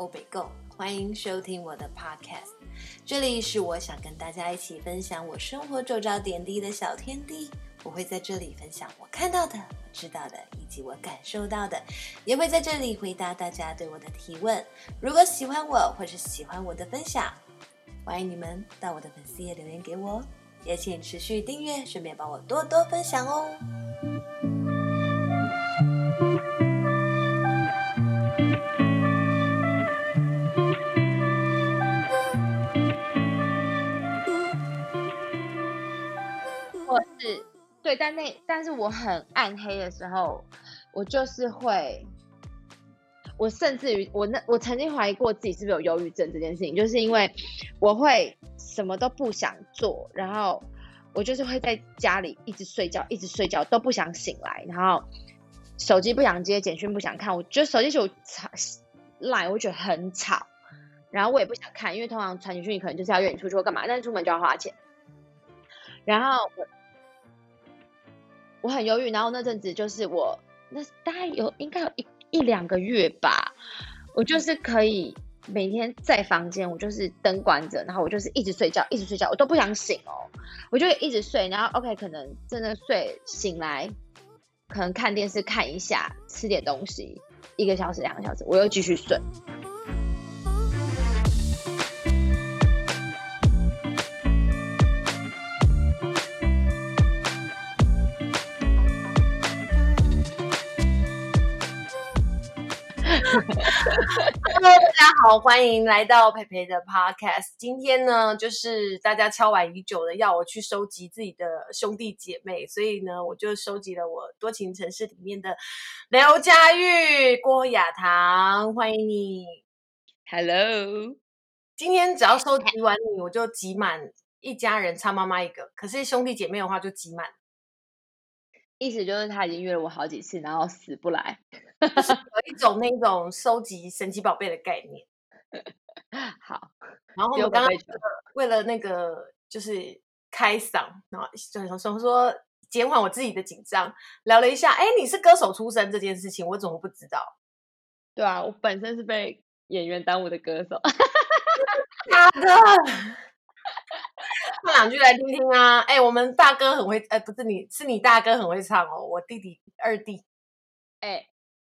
欧北购，欢迎收听我的 podcast。这里是我想跟大家一起分享我生活周遭点滴的小天地。我会在这里分享我看到的、知道的以及我感受到的，也会在这里回答大家对我的提问。如果喜欢我或是喜欢我的分享，欢迎你们到我的粉丝页留言给我，也请持续订阅，顺便帮我多多分享哦。或是对，但那但是我很暗黑的时候，我就是会，我甚至于我那我曾经怀疑过自己是不是有忧郁症这件事情，就是因为我会什么都不想做，然后我就是会在家里一直睡觉，一直睡觉都不想醒来，然后手机不想接，简讯不想看，我觉得手机就吵赖，我觉得很吵，然后我也不想看，因为通常传简讯可能就是要约你出去或干嘛，但是出门就要花钱，然后我。我很犹豫，然后那阵子就是我那大概有应该有一一两个月吧，我就是可以每天在房间，我就是灯关着，然后我就是一直睡觉，一直睡觉，我都不想醒哦，我就一直睡，然后 OK 可能真的睡醒来，可能看电视看一下，吃点东西，一个小时两个小时，我又继续睡。Hello，大家好，欢迎来到培培的 Podcast。今天呢，就是大家敲碗已久的，要我去收集自己的兄弟姐妹，所以呢，我就收集了我多情城市里面的刘佳玉、郭雅棠，欢迎你。Hello，今天只要收集完你，我就集满一家人，差妈妈一个。可是兄弟姐妹的话，就集满。意思就是他已经约了我好几次，然后死不来。就是有一种那种收集神奇宝贝的概念。好，然后我们刚刚为了那个就是开嗓，然后就想说说减缓我自己的紧张，聊了一下。哎，你是歌手出身这件事情，我怎么不知道？对啊，我本身是被演员耽误的歌手。大哥，唱两句来听听啊！哎，我们大哥很会，哎，不是你，是你大哥很会唱哦。我弟弟二弟，哎。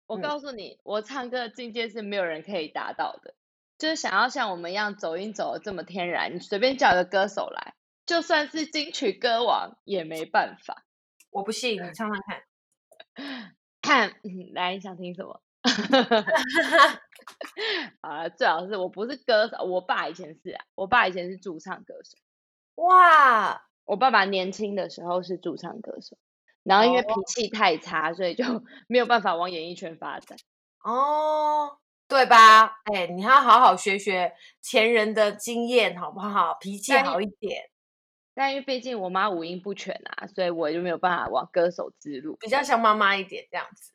我告诉你，嗯、我唱歌的境界是没有人可以达到的。就是想要像我们一样走音走的这么天然，你随便叫一个歌手来，就算是金曲歌王也没办法。我不信，你唱唱看。看，嗯，来，你想听什么？啊，最好是我不是歌手，我爸以前是啊，我爸以前是驻唱歌手。哇，我爸爸年轻的时候是驻唱歌手。然后因为脾气太差，oh. 所以就 没有办法往演艺圈发展。哦，oh, 对吧？哎，你要好好学学前人的经验，好不好？脾气好一点。但，但因为毕竟我妈五音不全啊，所以我就没有办法往歌手之路。比较像妈妈一点这样子，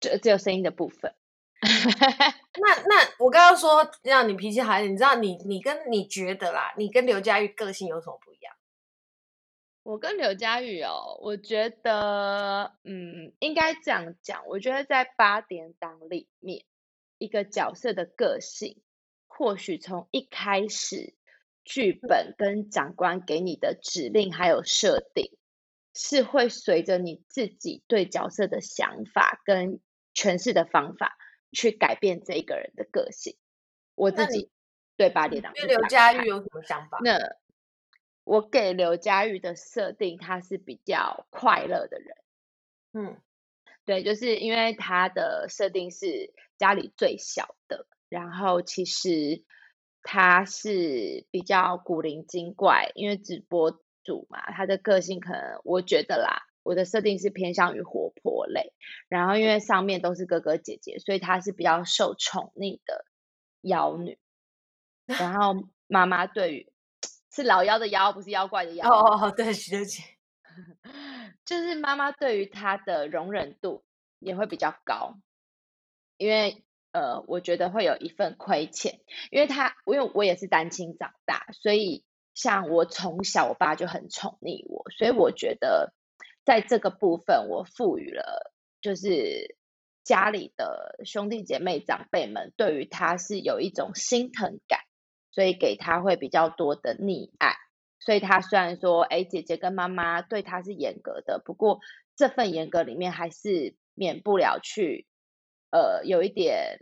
就只有声音的部分。那那我刚刚说让你脾气好一点，你知道你你跟你觉得啦，你跟刘佳玉个性有什么不一样？我跟刘佳玉哦，我觉得，嗯，应该这样讲。我觉得在八点档里面，一个角色的个性，或许从一开始剧本跟长官给你的指令还有设定，是会随着你自己对角色的想法跟诠释的方法去改变这一个人的个性。我自己对八点档，对刘佳玉有什么想法？那我给刘佳玉的设定，他是比较快乐的人。嗯，对，就是因为他的设定是家里最小的，然后其实他是比较古灵精怪，因为直播主嘛，他的个性可能我觉得啦，我的设定是偏向于活泼类，然后因为上面都是哥哥姐姐，所以她是比较受宠溺的妖女。然后妈妈对于是老妖的妖，不是妖怪的妖。哦哦哦，对不起对不起，就是妈妈对于她的容忍度也会比较高，因为呃，我觉得会有一份亏欠，因为她，因为我也是单亲长大，所以像我从小我爸就很宠溺我，所以我觉得在这个部分我赋予了就是家里的兄弟姐妹长辈们对于他是有一种心疼感，所以给他会比较多的溺爱。所以他虽然说，哎，姐姐跟妈妈对他是严格的，不过这份严格里面还是免不了去，呃，有一点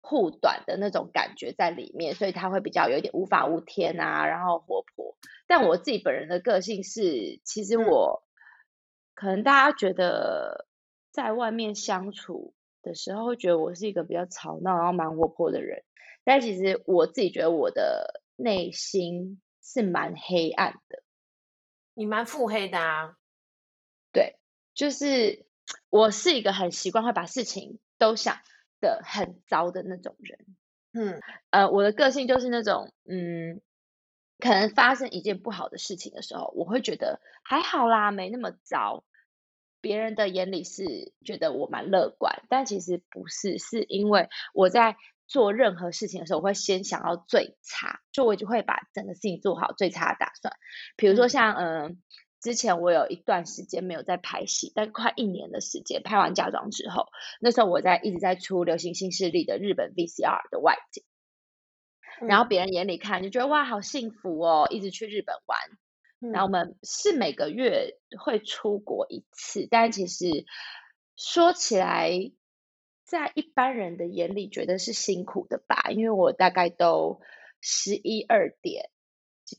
护短的那种感觉在里面，所以他会比较有一点无法无天啊，然后活泼。但我自己本人的个性是，其实我可能大家觉得在外面相处的时候会觉得我是一个比较吵闹，然后蛮活泼的人，但其实我自己觉得我的内心。是蛮黑暗的，你蛮腹黑的啊。对，就是我是一个很习惯会把事情都想的很糟的那种人。嗯，呃，我的个性就是那种，嗯，可能发生一件不好的事情的时候，我会觉得还好啦，没那么糟。别人的眼里是觉得我蛮乐观，但其实不是，是因为我在。做任何事情的时候，我会先想到最差，就我就会把整个事情做好最差的打算。比如说像嗯、呃，之前我有一段时间没有在拍戏，但快一年的时间拍完嫁妆之后，那时候我在一直在出《流行新势力》的日本 VCR 的外景，然后别人眼里看就觉得哇，好幸福哦，一直去日本玩。然后我们是每个月会出国一次，但其实说起来。在一般人的眼里，觉得是辛苦的吧？因为我大概都十一二点，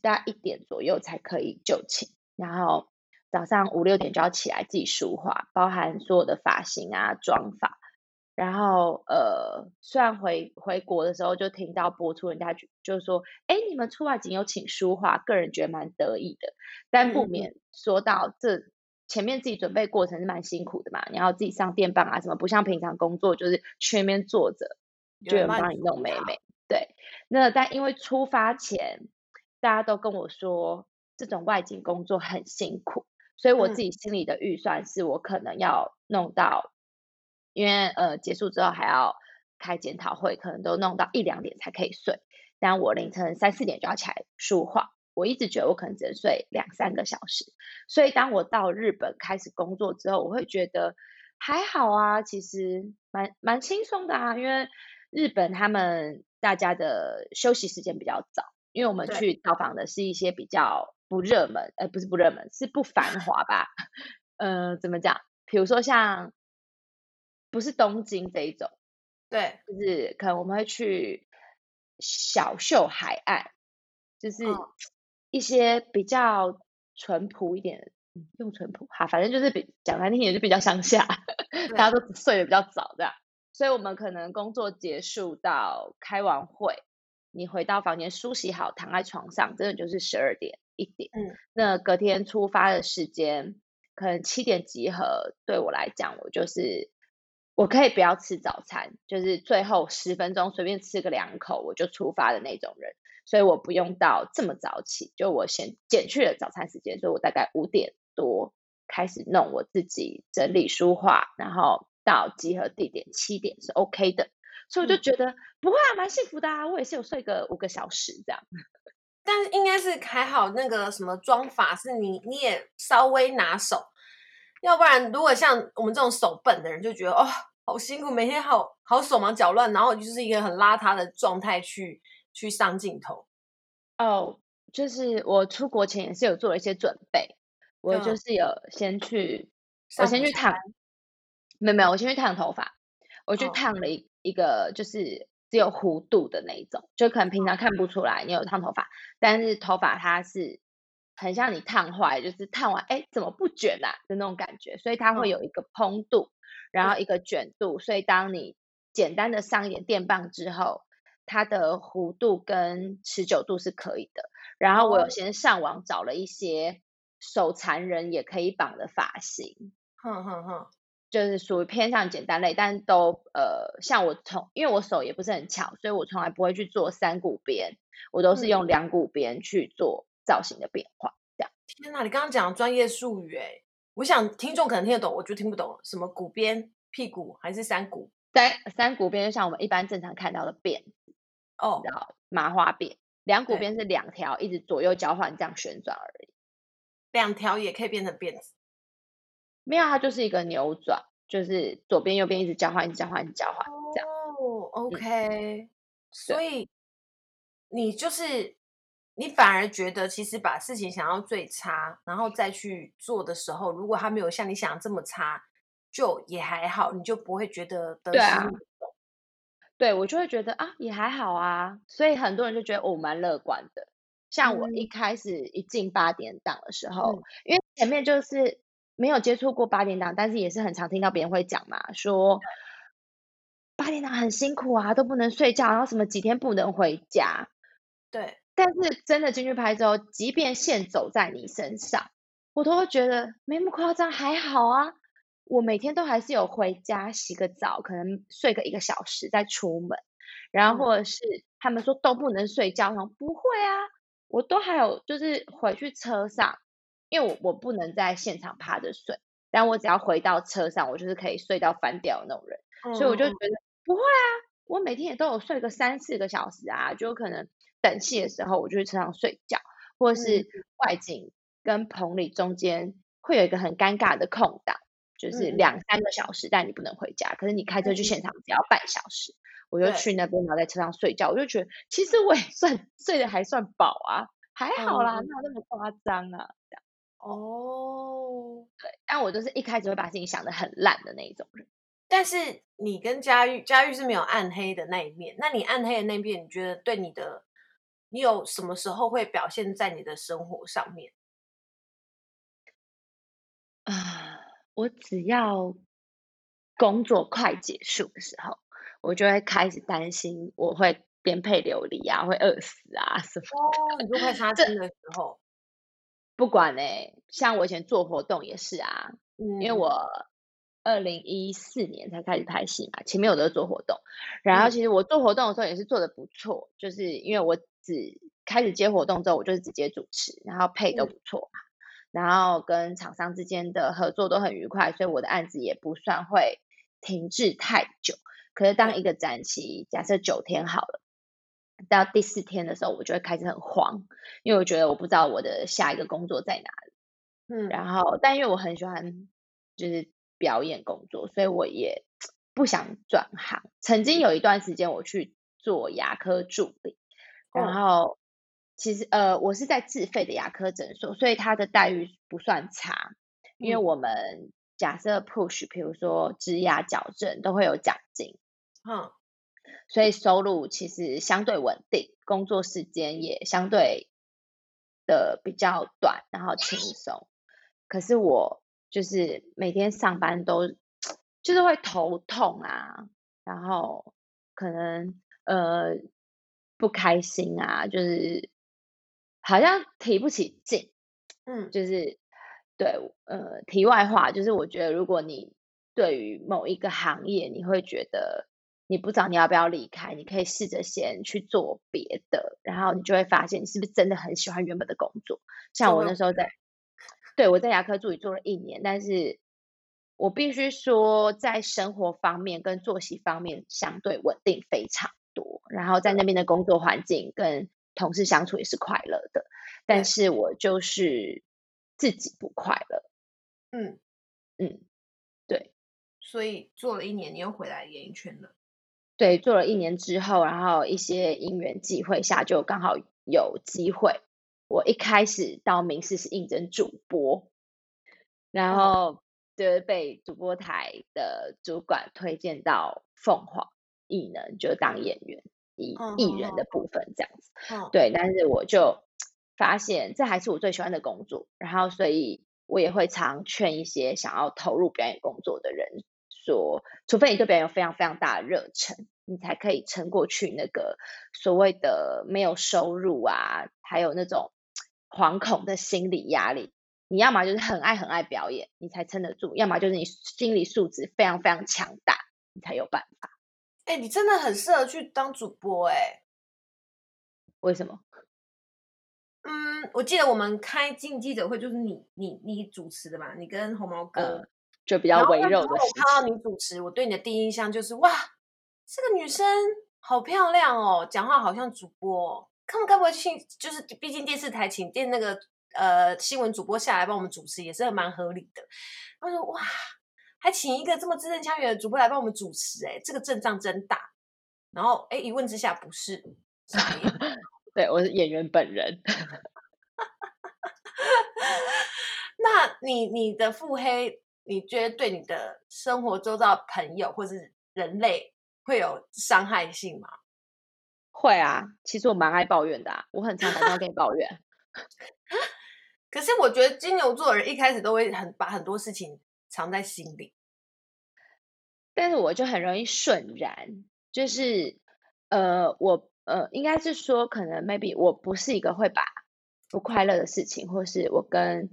大概一点左右才可以就寝，然后早上五六点就要起来自己梳化，包含所有的发型啊、妆发。然后呃，虽然回回国的时候就听到播出，人家就就是说，哎，你们出外景有请梳化，个人觉得蛮得意的，但不免说到这。嗯前面自己准备过程是蛮辛苦的嘛，你要自己上电棒啊什么，不像平常工作就是去那边坐着，就有人帮你弄美美。对，那但因为出发前大家都跟我说这种外景工作很辛苦，所以我自己心里的预算是我可能要弄到，嗯、因为呃结束之后还要开检讨会，可能都弄到一两点才可以睡，但我凌晨三四点就要起来梳化。我一直觉得我可能只能睡两三个小时，所以当我到日本开始工作之后，我会觉得还好啊，其实蛮蛮轻松的啊，因为日本他们大家的休息时间比较早，因为我们去造访的是一些比较不热门，呃，不是不热门，是不繁华吧？呃，怎么讲？比如说像不是东京这一种，对，就是可能我们会去小秀海岸，就是。哦一些比较淳朴一点，嗯，用淳朴哈，反正就是比讲难听点就比较乡下，大家。都睡得比较早这样，所以我们可能工作结束到开完会，你回到房间梳洗好，躺在床上，真的就是十二点一点，嗯，那隔天出发的时间可能七点集合，对我来讲，我就是我可以不要吃早餐，就是最后十分钟随便吃个两口我就出发的那种人。所以我不用到这么早起，就我先减去了早餐时间，所以我大概五点多开始弄我自己整理书画，然后到集合地点七点是 OK 的，所以我就觉得、嗯、不会啊，蛮幸福的啊，我也是有睡个五个小时这样。但是应该是还好，那个什么妆法是你你也稍微拿手，要不然如果像我们这种手笨的人就觉得哦好辛苦，每天好好手忙脚乱，然后就是一个很邋遢的状态去。去上镜头。哦，oh, 就是我出国前也是有做了一些准备，我就是有先去，我先去烫，没有没有，我先去烫头发，我去烫了一一个就是只有弧度的那一种，就可能平常看不出来你有烫头发，但是头发它是很像你烫坏，就是烫完哎怎么不卷啊？的那种感觉，所以它会有一个蓬度，然后一个卷度，所以当你简单的上一点电棒之后。它的弧度跟持久度是可以的，然后我有先上网找了一些手残人也可以绑的发型，哼哼哼，就是属于偏向简单类，但都呃，像我从因为我手也不是很巧，所以我从来不会去做三股编，我都是用两股编去做造型的变化，这样。天哪，你刚刚讲的专业术语，哎，我想听众可能听得懂，我就听不懂，什么股边、屁股还是三股？三三股边就像我们一般正常看到的辫。哦，然后麻花辫，两股边是两条，一直左右交换这样旋转而已。两条也可以变成辫子？没有，它就是一个扭转。就是左边右边一直交换，一直交换，一直交换，这样。哦，OK，嗯，所以你就是你反而觉得，其实把事情想要最差，然后再去做的时候，如果他没有像你想的这么差，就也还好，你就不会觉得得失。对，我就会觉得啊，也还好啊。所以很多人就觉得我蛮乐观的。像我一开始一进八点档的时候，嗯，因为前面就是没有接触过八点档，但是也是很常听到别人会讲嘛，说八点档很辛苦啊，都不能睡觉，然后什么几天不能回家。对，但是真的进去拍之后，即便线走在你身上，我都会觉得没那么夸张，还好啊。我每天都还是有回家洗个澡，可能睡个一个小时再出门，然后或者是他们说都不能睡觉，说不会啊，我都还有就是回去车上，因为我我不能在现场趴着睡，但我只要回到车上，我就是可以睡到翻掉的那种人，嗯、所以我就觉得不会啊，我每天也都有睡个三四个小时啊，就可能等戏的时候我就去车上睡觉，或者是外景跟棚里中间会有一个很尴尬的空档。就是两三个小时，但你不能回家。可是你开车去现场只要半小时，我就去那边，然后在车上睡觉。我就觉得其实我也算睡得还算饱啊，还好啦，哪有那么夸张啊？这样哦，对。但我就是一开始会把事情想得很烂的那一种人。但是你跟佳玉，佳玉是没有暗黑的那一面。那你暗黑的那一面，你觉得对你的，你有什么时候会表现在你的生活上面？啊。我只要工作快结束的时候，我就会开始担心我会颠沛流离啊，会饿死啊什么。哦，你就快杀青的时候，不管呢、欸，像我以前做活动也是啊，嗯、因为我二零一四年才开始拍戏嘛，前面我都是做活动，然后其实我做活动的时候也是做的不错，嗯、就是因为我只开始接活动之后，我就是直接主持，然后配都不错嘛。嗯然后跟厂商之间的合作都很愉快，所以我的案子也不算会停滞太久。可是当一个展期假设九天好了，到第四天的时候，我就会开始很慌，因为我觉得我不知道我的下一个工作在哪里。嗯，然后但因为我很喜欢就是表演工作，所以我也 不想转行。曾经有一段时间我去做牙科助理，然后。其实呃，我是在自费的牙科诊所，所以他的待遇不算差。因为我们假设 push，比如说植牙矫正都会有奖金，嗯，所以收入其实相对稳定，工作时间也相对的比较短，然后轻松。可是我就是每天上班都 就是会头痛啊，然后可能呃不开心啊，就是。好像提不起劲，嗯，就是对，呃，题外话就是，我觉得如果你对于某一个行业，你会觉得你不知道你要不要离开，你可以试着先去做别的，然后你就会发现你是不是真的很喜欢原本的工作。像我那时候在，对，我在牙科助理做了一年，但是我必须说，在生活方面跟作息方面相对稳定非常多，然后在那边的工作环境跟。同事相处也是快乐的，但是我就是自己不快乐。嗯嗯，对，所以做了一年，你又回来演艺圈了。对，做了一年之后，然后一些因缘际会下，就刚好有机会。我一开始到明视是应征主播，然后就是被主播台的主管推荐到凤凰艺能，就当演员。艺艺人的部分这样子，嗯、对，但是我就发现这还是我最喜欢的工作，然后所以我也会常劝一些想要投入表演工作的人说，除非你对表演有非常非常大的热忱，你才可以撑过去那个所谓的没有收入啊，还有那种惶恐的心理压力。你要么就是很爱很爱表演，你才撑得住；要么就是你心理素质非常非常强大，你才有办法。哎、欸，你真的很适合去当主播哎、欸！为什么？嗯，我记得我们开进记者会就是你你你主持的嘛，你跟红毛哥、呃、就比较微肉的。我看到你主持，我对你的第一印象就是哇，这个女生好漂亮哦，讲话好像主播、哦。他们该不会请，就是毕竟电视台请电那个呃新闻主播下来帮我们主持，也是蛮合理的。他说哇。还请一个这么字正腔圆的主播来帮我们主持，哎，这个阵仗真大。然后，哎，一问之下不是，对，我是演员本人。那你你的腹黑，你觉得对你的生活周遭朋友或是人类会有伤害性吗？会啊，其实我蛮爱抱怨的啊，我很常打电话跟你抱怨。可是我觉得金牛座的人一开始都会很把很多事情藏在心里，但是我就很容易顺然，就是呃，我呃，应该是说可能 maybe 我不是一个会把不快乐的事情，或是我跟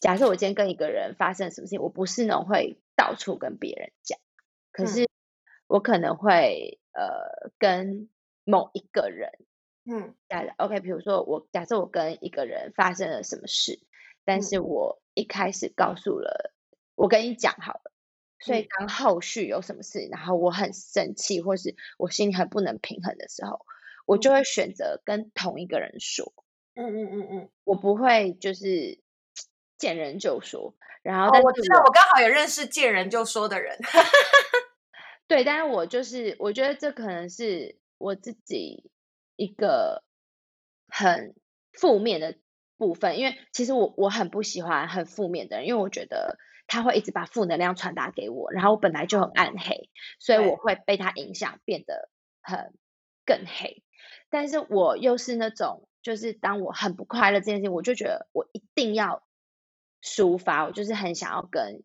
假设我今天跟一个人发生什么事情，我不是那种会到处跟别人讲，可是我可能会呃跟。某一个人，嗯，假的 OK，比如说我假设我跟一个人发生了什么事，但是我一开始告诉了，我跟你讲好了，所以当后续有什么事，然后我很生气，或是我心里很不能平衡的时候，我就会选择跟同一个人说，嗯嗯嗯嗯，我不会就是见人就说，然后我，知道我刚好也认识见人就说的人，对，但是我就是我觉得这可能是。我自己一个很负面的部分，因为其实我我很不喜欢很负面的人，因为我觉得他会一直把负能量传达给我，然后我本来就很暗黑，所以我会被他影响变得很更黑。但是我又是那种，就是当我很不快乐这件事情，我就觉得我一定要抒发，我就是很想要跟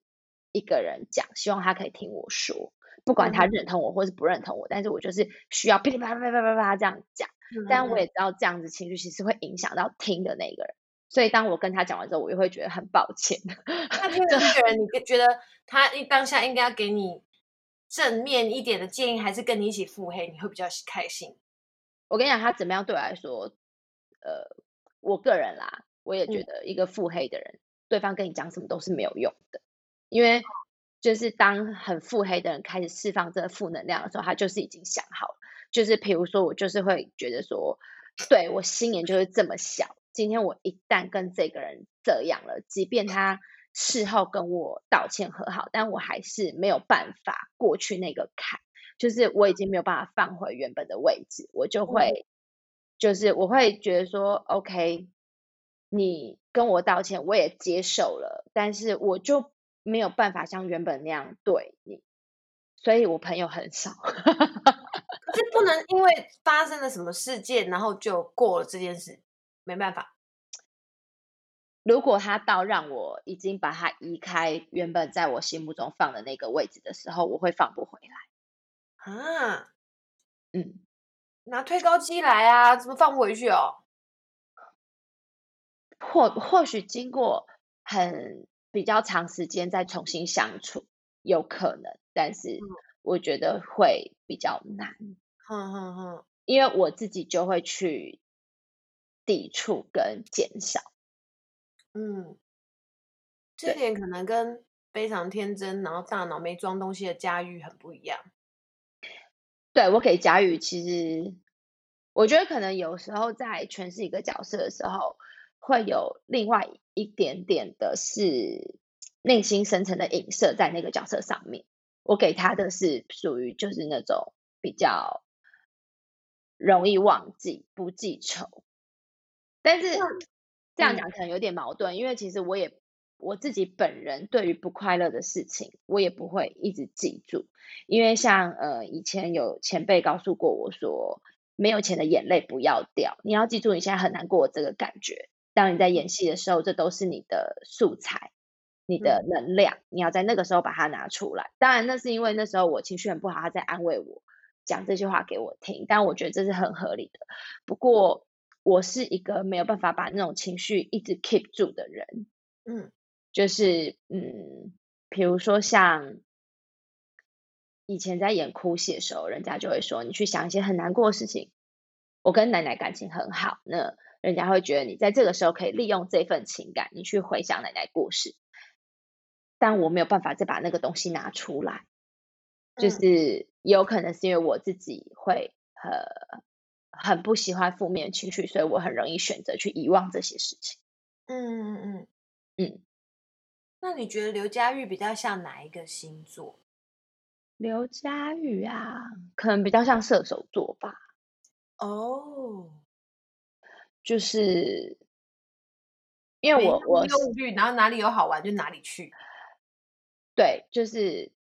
一个人讲，希望他可以听我说。不管他认同我或是不认同我，嗯、但是我就是需要噼里啪啦啪啪啪啪这样讲。嗯、但我也知道这样子情绪其实会影响到听的那个人，所以当我跟他讲完之后，我又会觉得很抱歉。那听的那个人，你觉得他当下应该要给你正面一点的建议，还是跟你一起腹黑，你会比较开心？我跟你讲，他怎么样对我来说，呃，我个人啦，我也觉得一个腹黑的人，嗯、对方跟你讲什么都是没有用的，因为。就是当很腹黑的人开始释放这个负能量的时候，他就是已经想好了。就是比如说，我就是会觉得说，对，我心眼就是这么小。今天我一旦跟这个人这样了，即便他事后跟我道歉和好，但我还是没有办法过去那个坎。就是我已经没有办法放回原本的位置，我就会，就是我会觉得说，OK，你跟我道歉，我也接受了，但是我就。没有办法像原本那样对你，所以我朋友很少。可是不能因为发生了什么事件，然后就过了这件事，没办法。如果他到让我已经把他移开原本在我心目中放的那个位置的时候，我会放不回来。啊，嗯，拿推高机来啊，怎么放不回去哦？或或许经过很。比较长时间再重新相处有可能，但是我觉得会比较难。哼哼哼，因为我自己就会去抵触跟减少。嗯，这点可能跟非常天真，然后大脑没装东西的佳玉很不一样。对，我给佳玉，其实我觉得可能有时候在诠释一个角色的时候。会有另外一点点的是内心深层的影射在那个角色上面。我给他的是属于就是那种比较容易忘记、不记仇。但是这样讲可能有点矛盾，因为其实我也我自己本人对于不快乐的事情，我也不会一直记住。因为像呃以前有前辈告诉过我说，没有钱的眼泪不要掉，你要记住你现在很难过这个感觉。当你在演戏的时候，这都是你的素材，你的能量，你要在那个时候把它拿出来。当然，那是因为那时候我情绪很不好，他在安慰我，讲这些话给我听。但我觉得这是很合理的。不过，我是一个没有办法把那种情绪一直 keep 住的人。嗯，就是嗯，比如说像以前在演哭戏的时候，人家就会说你去想一些很难过的事情。我跟奶奶感情很好，那。人家会觉得你在这个时候可以利用这份情感，你去回想奶奶故事。但我没有办法再把那个东西拿出来，就是有可能是因为我自己会很很不喜欢负面情绪，所以我很容易选择去遗忘这些事情。嗯嗯嗯嗯。那你觉得刘佳玉比较像哪一个星座？刘佳玉啊，可能比较像射手座吧。哦，oh. 就是因为我我忧虑，然后哪里有好玩就哪里去。对，就是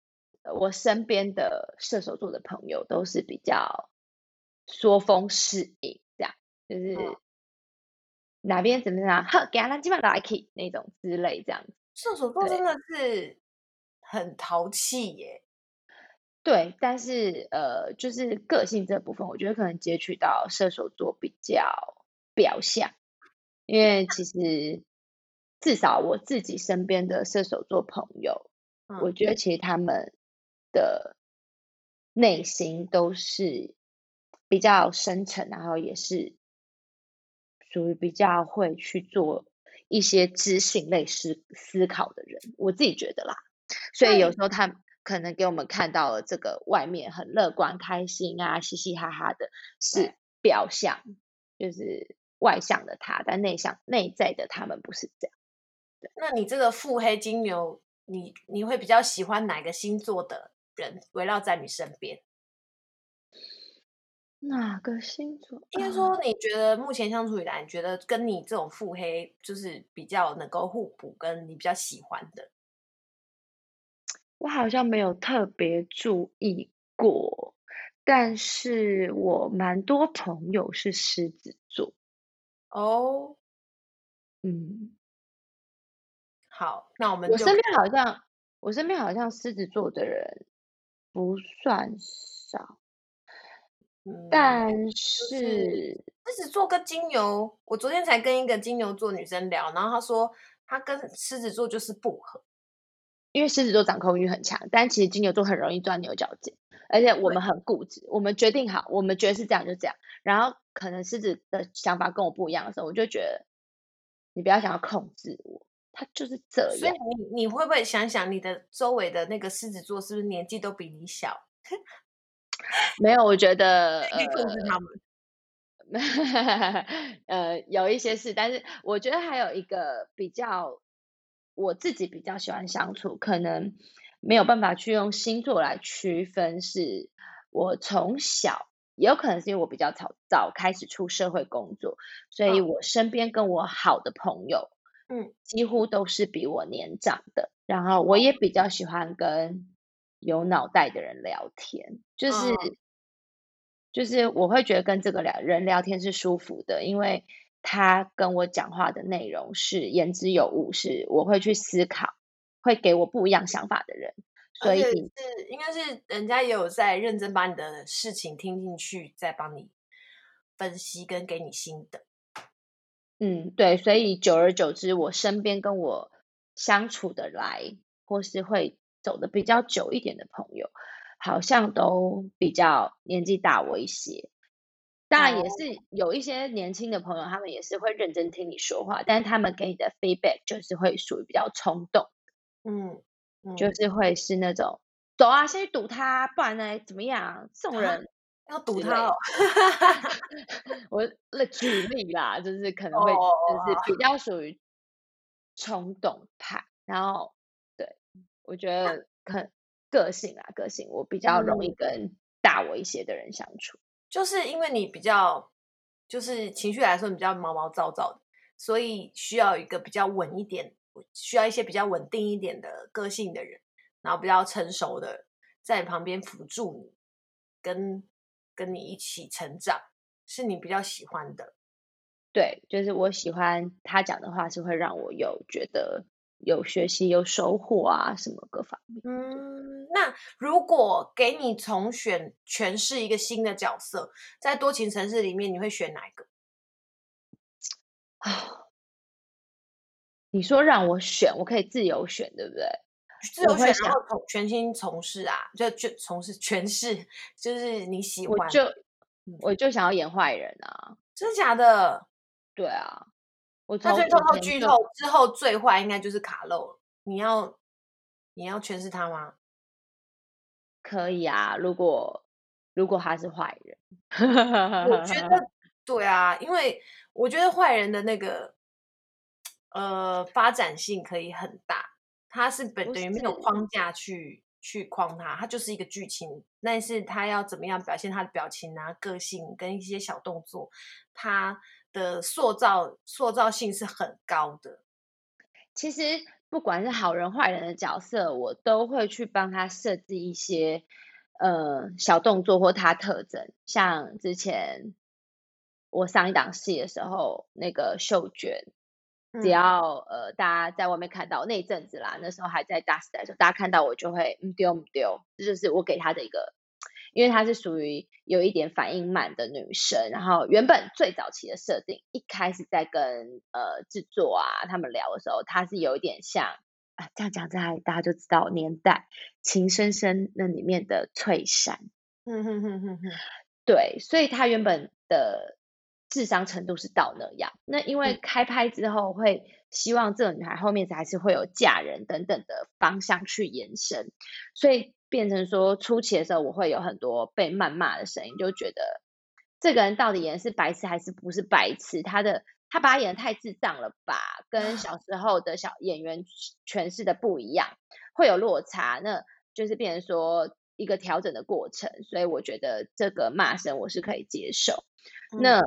我身边的射手座的朋友都是比较说风适影，这样就是、oh. 哪边怎么样，好，给他基本上 like 那种之类这样子。射手座真的是很淘气耶，对，但是呃，就是个性这部分，我觉得可能截取到射手座比较表象，因为其实至少我自己身边的射手座朋友，嗯、我觉得其实他们的内心都是比较深沉，然后也是属于比较会去做。一些知性类思思考的人，我自己觉得啦，所以有时候他可能给我们看到了这个外面很乐观、开心啊、嘻嘻哈哈的，是表象，就是外向的他，但内向内在的他们不是这样。对，那你这个腹黑金牛，你你会比较喜欢哪个星座的人围绕在你身边？哪个星座？应该说，你觉得目前相处以来，你觉得跟你这种腹黑就是比较能够互补，跟你比较喜欢的？我好像没有特别注意过，但是我蛮多朋友是狮子座。哦，嗯，好，那我们我身边好像我身边好像狮子座的人不算少。但是。狮子座跟金牛，我昨天才跟一个金牛座女生聊，然后她说她跟狮子座就是不合，因为狮子座掌控欲很强，但其实金牛座很容易钻牛角尖，而且我们很固执，我们决定好，我们觉得是这样就这样，然后可能狮子的想法跟我不一样的时候，我就觉得你不要想要控制我，他就是这样。所以你你会不会想想你的周围的那个狮子座是不是年纪都比你小？没有，我觉得 可以控制他们。呃，有一些事，但是我觉得还有一个比较，我自己比较喜欢相处，可能没有办法去用星座来区分。是我从小，也有可能是因为我比较早早开始出社会工作，所以我身边跟我好的朋友，嗯，几乎都是比我年长的。然后我也比较喜欢跟。有脑袋的人聊天，就是、哦、就是我会觉得跟这个聊人聊天是舒服的，因为他跟我讲话的内容是言之有物，是我会去思考，会给我不一样想法的人，所以是应该是人家也有在认真把你的事情听进去，再帮你分析跟给你心得。嗯，对，所以久而久之，我身边跟我相处的来，或是会。走的比较久一点的朋友，好像都比较年纪大我一些。当然也是有一些年轻的朋友，他们也是会认真听你说话，但是他们给你的 feedback 就是会属于比较冲动。嗯，嗯，就是会是那种走啊，先去堵他，不然呢怎么样？送人要堵他哦。我举例啦，就是可能会就是比较属于冲动派，然后对。我觉得很个性啊，个性我比较容易跟大我一些的人相处，就是因为你比较，就是情绪来说你比较毛毛躁躁的，所以需要一个比较稳一点，需要一些比较稳定一点的个性的人，然后比较成熟的在你旁边辅助你，跟跟你一起成长，是你比较喜欢的。对，就是我喜欢他讲的话，是会让我有觉得。有学习有收获啊，什么各方面。嗯，那如果给你重选诠释一个新的角色，在多情城市里面，你会选哪一个？啊，你说让我选，我可以自由选，对不对？自由选，然后从全心从事啊，就就从事全是，就是你喜欢，我就我就想要演坏人啊，真的假的？对啊。我他最后透剧透之后最坏应该就是卡漏，你要你要诠释他吗？可以啊，如果如果他是坏人，我觉得对啊，因为我觉得坏人的那个呃发展性可以很大，它是本等于没有框架去去框它，它就是一个剧情，但是它要怎么样表现他的表情啊、个性跟一些小动作，它的塑造塑造性是很高的。其实不管是好人坏人的角色，我都会去帮他设置一些呃小动作或他特征，像之前。我上一档戏的时候，那个秀娟，只要、嗯、呃大家在外面看到那一阵子啦，那时候还在大时代的时候，大家看到我就会嗯丢嗯丢，这就是我给她的一个，因为她是属于有一点反应慢的女生，然后原本最早期的设定，一开始在跟呃制作啊他们聊的时候，她是有一点像啊这样讲在大家就知道年代，情深深那里面的翠珊，嗯哼哼哼哼，对，所以她原本的。智商程度是到那样，那因为开拍之后会希望这个女孩后面还是会有嫁人等等的方向去延伸，所以变成说初期的时候我会有很多被谩骂的声音，就觉得这个人到底演的是白痴还是不是白痴？他的他把他演的太智障了吧，跟小时候的小演员诠释的不一样，会有落差，那就是变成说一个调整的过程，所以我觉得这个骂声我是可以接受，那。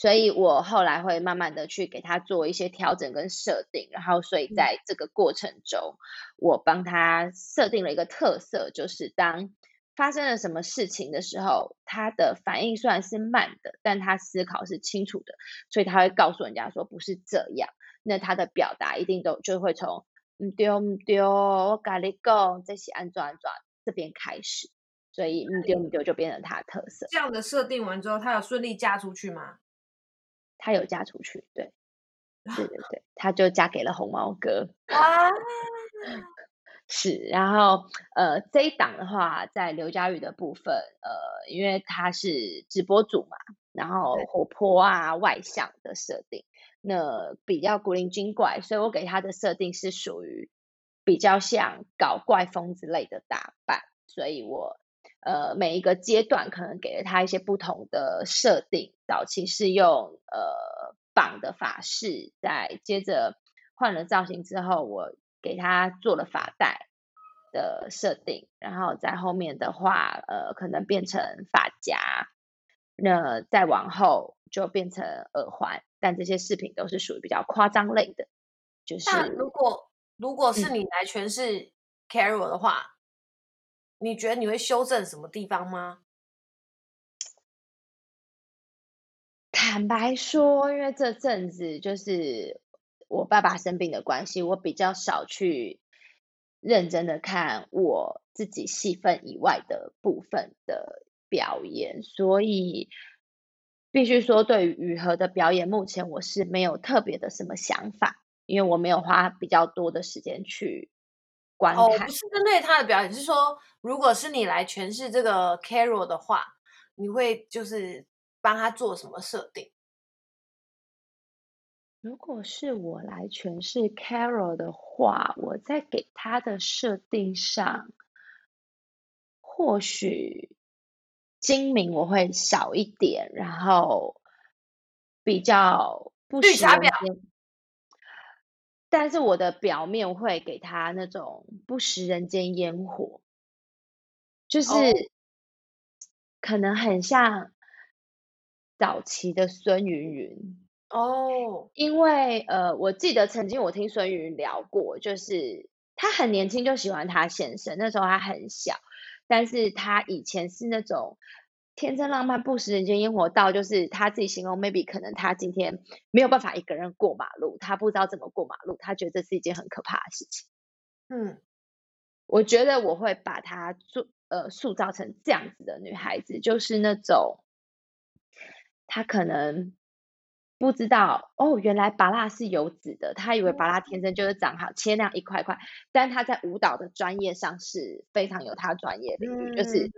所以我后来会慢慢的去给他做一些调整跟设定，然后所以在这个过程中，我帮他设定了一个特色，就是当发生了什么事情的时候，他的反应虽然是慢的，但他思考是清楚的，所以他会告诉人家说不是这样，那他的表达一定都就会从嗯对唔对，我跟你讲这些安装安装这边开始，所以嗯对唔对就变成他的特色。这样的设定完之后，他有顺利嫁出去吗？她有嫁出去，对，对对对，她就嫁给了红毛哥。啊，是，然后呃，这一档的话，在刘佳宇的部分，呃，因为他是直播主嘛，然后活泼啊、外向的设定，那比较古灵精怪，所以我给他的设定是属于比较像搞怪风之类的打扮，所以我。呃，每一个阶段可能给了他一些不同的设定。早期是用呃绑的发饰，再接着换了造型之后，我给他做了发带的设定，然后在后面的话，呃，可能变成发夹，那再往后就变成耳环。但这些饰品都是属于比较夸张类的。就是那如果如果是你来诠释 Carol 的话。你觉得你会修正什么地方吗？坦白说，因为这阵子就是我爸爸生病的关系，我比较少去认真的看我自己戏份以外的部分的表演，所以必须说，对于雨禾的表演，目前我是没有特别的什么想法，因为我没有花比较多的时间去。哦，不是针对他的表演，是说，如果是你来诠释这个 Carol 的话，你会就是帮他做什么设定？如果是我来诠释 Carol 的话，我在给他的设定上，或许精明我会少一点，然后比较不绿茶婊。但是我的表面会给他那种不食人间烟火，就是可能很像早期的孙云云哦。因为呃，我记得曾经我听孙芸芸聊过，就是他很年轻就喜欢他先生，那时候他很小，但是他以前是那种。天真浪漫不食人间烟火到，就是他自己形容，maybe 可能他今天没有办法一个人过马路，他不知道怎么过马路，他觉得这是一件很可怕的事情。嗯，我觉得我会把他做呃塑造成这样子的女孩子，就是那种他可能不知道哦，原来芭拉是有籽的，他以为芭拉天生就是长好切那样一块块，但他在舞蹈的专业上是非常有他专业领域，嗯、就是。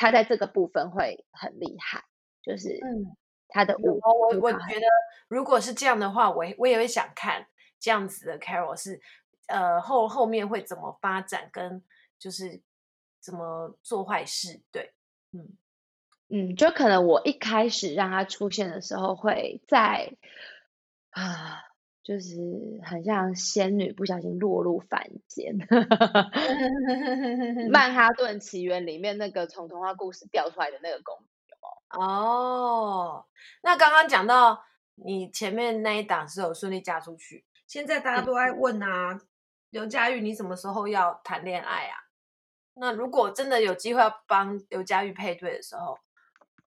他在这个部分会很厉害，就是他的我我觉得，如果是这样的话，我我也会想看这样子的 Carol 是呃后后面会怎么发展，跟就是怎么做坏事。对，嗯嗯，就可能我一开始让他出现的时候，会在啊。就是很像仙女不小心落入凡间。曼哈顿奇缘里面那个从童话故事掉出来的那个公主哦，那刚刚讲到你前面那一档是有顺利嫁出去，现在大家都在问啊，刘佳玉你什么时候要谈恋爱啊？那如果真的有机会要帮刘佳玉配对的时候，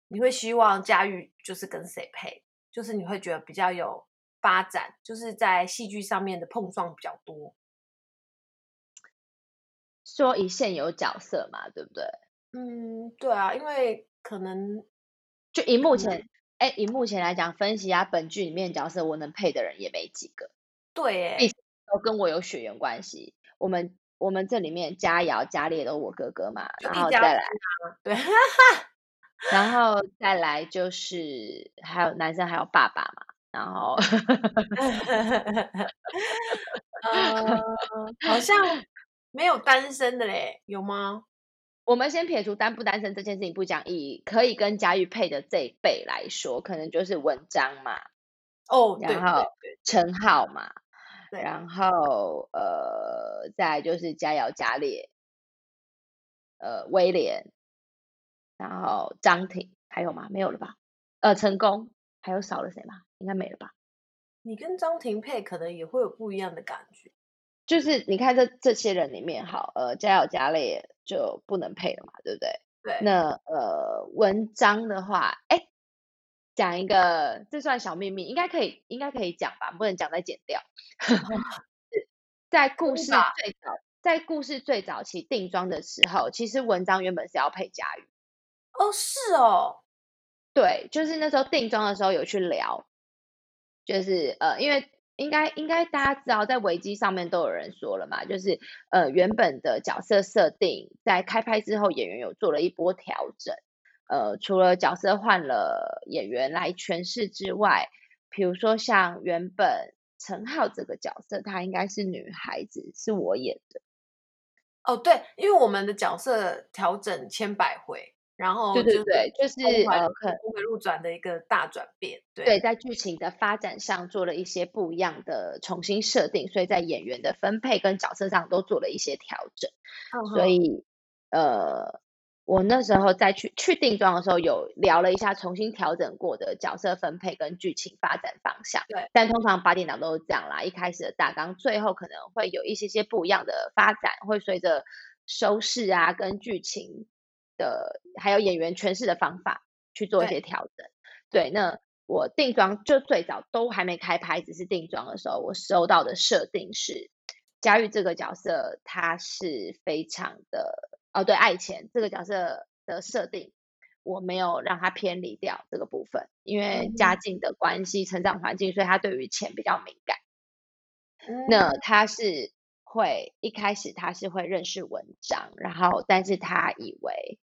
你会希望佳玉就是跟谁配？就是你会觉得比较有。发展就是在戏剧上面的碰撞比较多。说以现有角色嘛，对不对？嗯，对啊，因为可能就以目前，哎、嗯，以目前来讲，分析啊，本剧里面角色我能配的人也没几个。对，哎，都跟我有血缘关系。我们我们这里面佳瑶、佳烈都我哥哥嘛，然后再来，对，然后再来就是还有男生，还有爸爸嘛。然后，呃，好像没有单身的嘞，有吗？我们先撇除单不单身这件事情不讲，以可以跟佳玉配的这一辈来说，可能就是文章嘛，哦，然后陈浩嘛，对，然后呃，再就是佳瑶、佳烈，呃，威廉，然后张婷，还有吗？没有了吧？呃，成功，还有少了谁吗？应该没了吧？你跟张庭配可能也会有不一样的感觉。就是你看这这些人里面，好，呃，家有佳烈就不能配了嘛，对不对？对。那呃，文章的话，哎，讲一个，这算小秘密，应该可以，应该可以讲吧？不能讲再剪掉。在故事最早，在故事最早期定妆的时候，其实文章原本是要配佳玉。哦，是哦。对，就是那时候定妆的时候有去聊。就是呃，因为应该应该大家知道，在维基上面都有人说了嘛，就是呃原本的角色设定在开拍之后，演员有做了一波调整。呃，除了角色换了演员来诠释之外，比如说像原本陈浩这个角色，她应该是女孩子，是我演的。哦，对，因为我们的角色调整千百回。然后对对对，就是呃，可峰回路转的一个大转变。对，对，在剧情的发展上做了一些不一样的重新设定，所以在演员的分配跟角色上都做了一些调整。嗯、所以呃，我那时候再去去定妆的时候，有聊了一下重新调整过的角色分配跟剧情发展方向。对，但通常八点档都是这样啦，一开始的大纲，最后可能会有一些些不一样的发展，会随着收视啊跟剧情。的还有演员诠释的方法去做一些调整。对，对，那我定妆就最早都还没开拍，只是定妆的时候，我收到的设定是佳玉这个角色，她是非常的哦，对，爱钱这个角色的设定，我没有让她偏离掉这个部分，因为家境的关系、成长环境，所以她对于钱比较敏感。那她是会一开始他是会认识文章，然后但是他以为。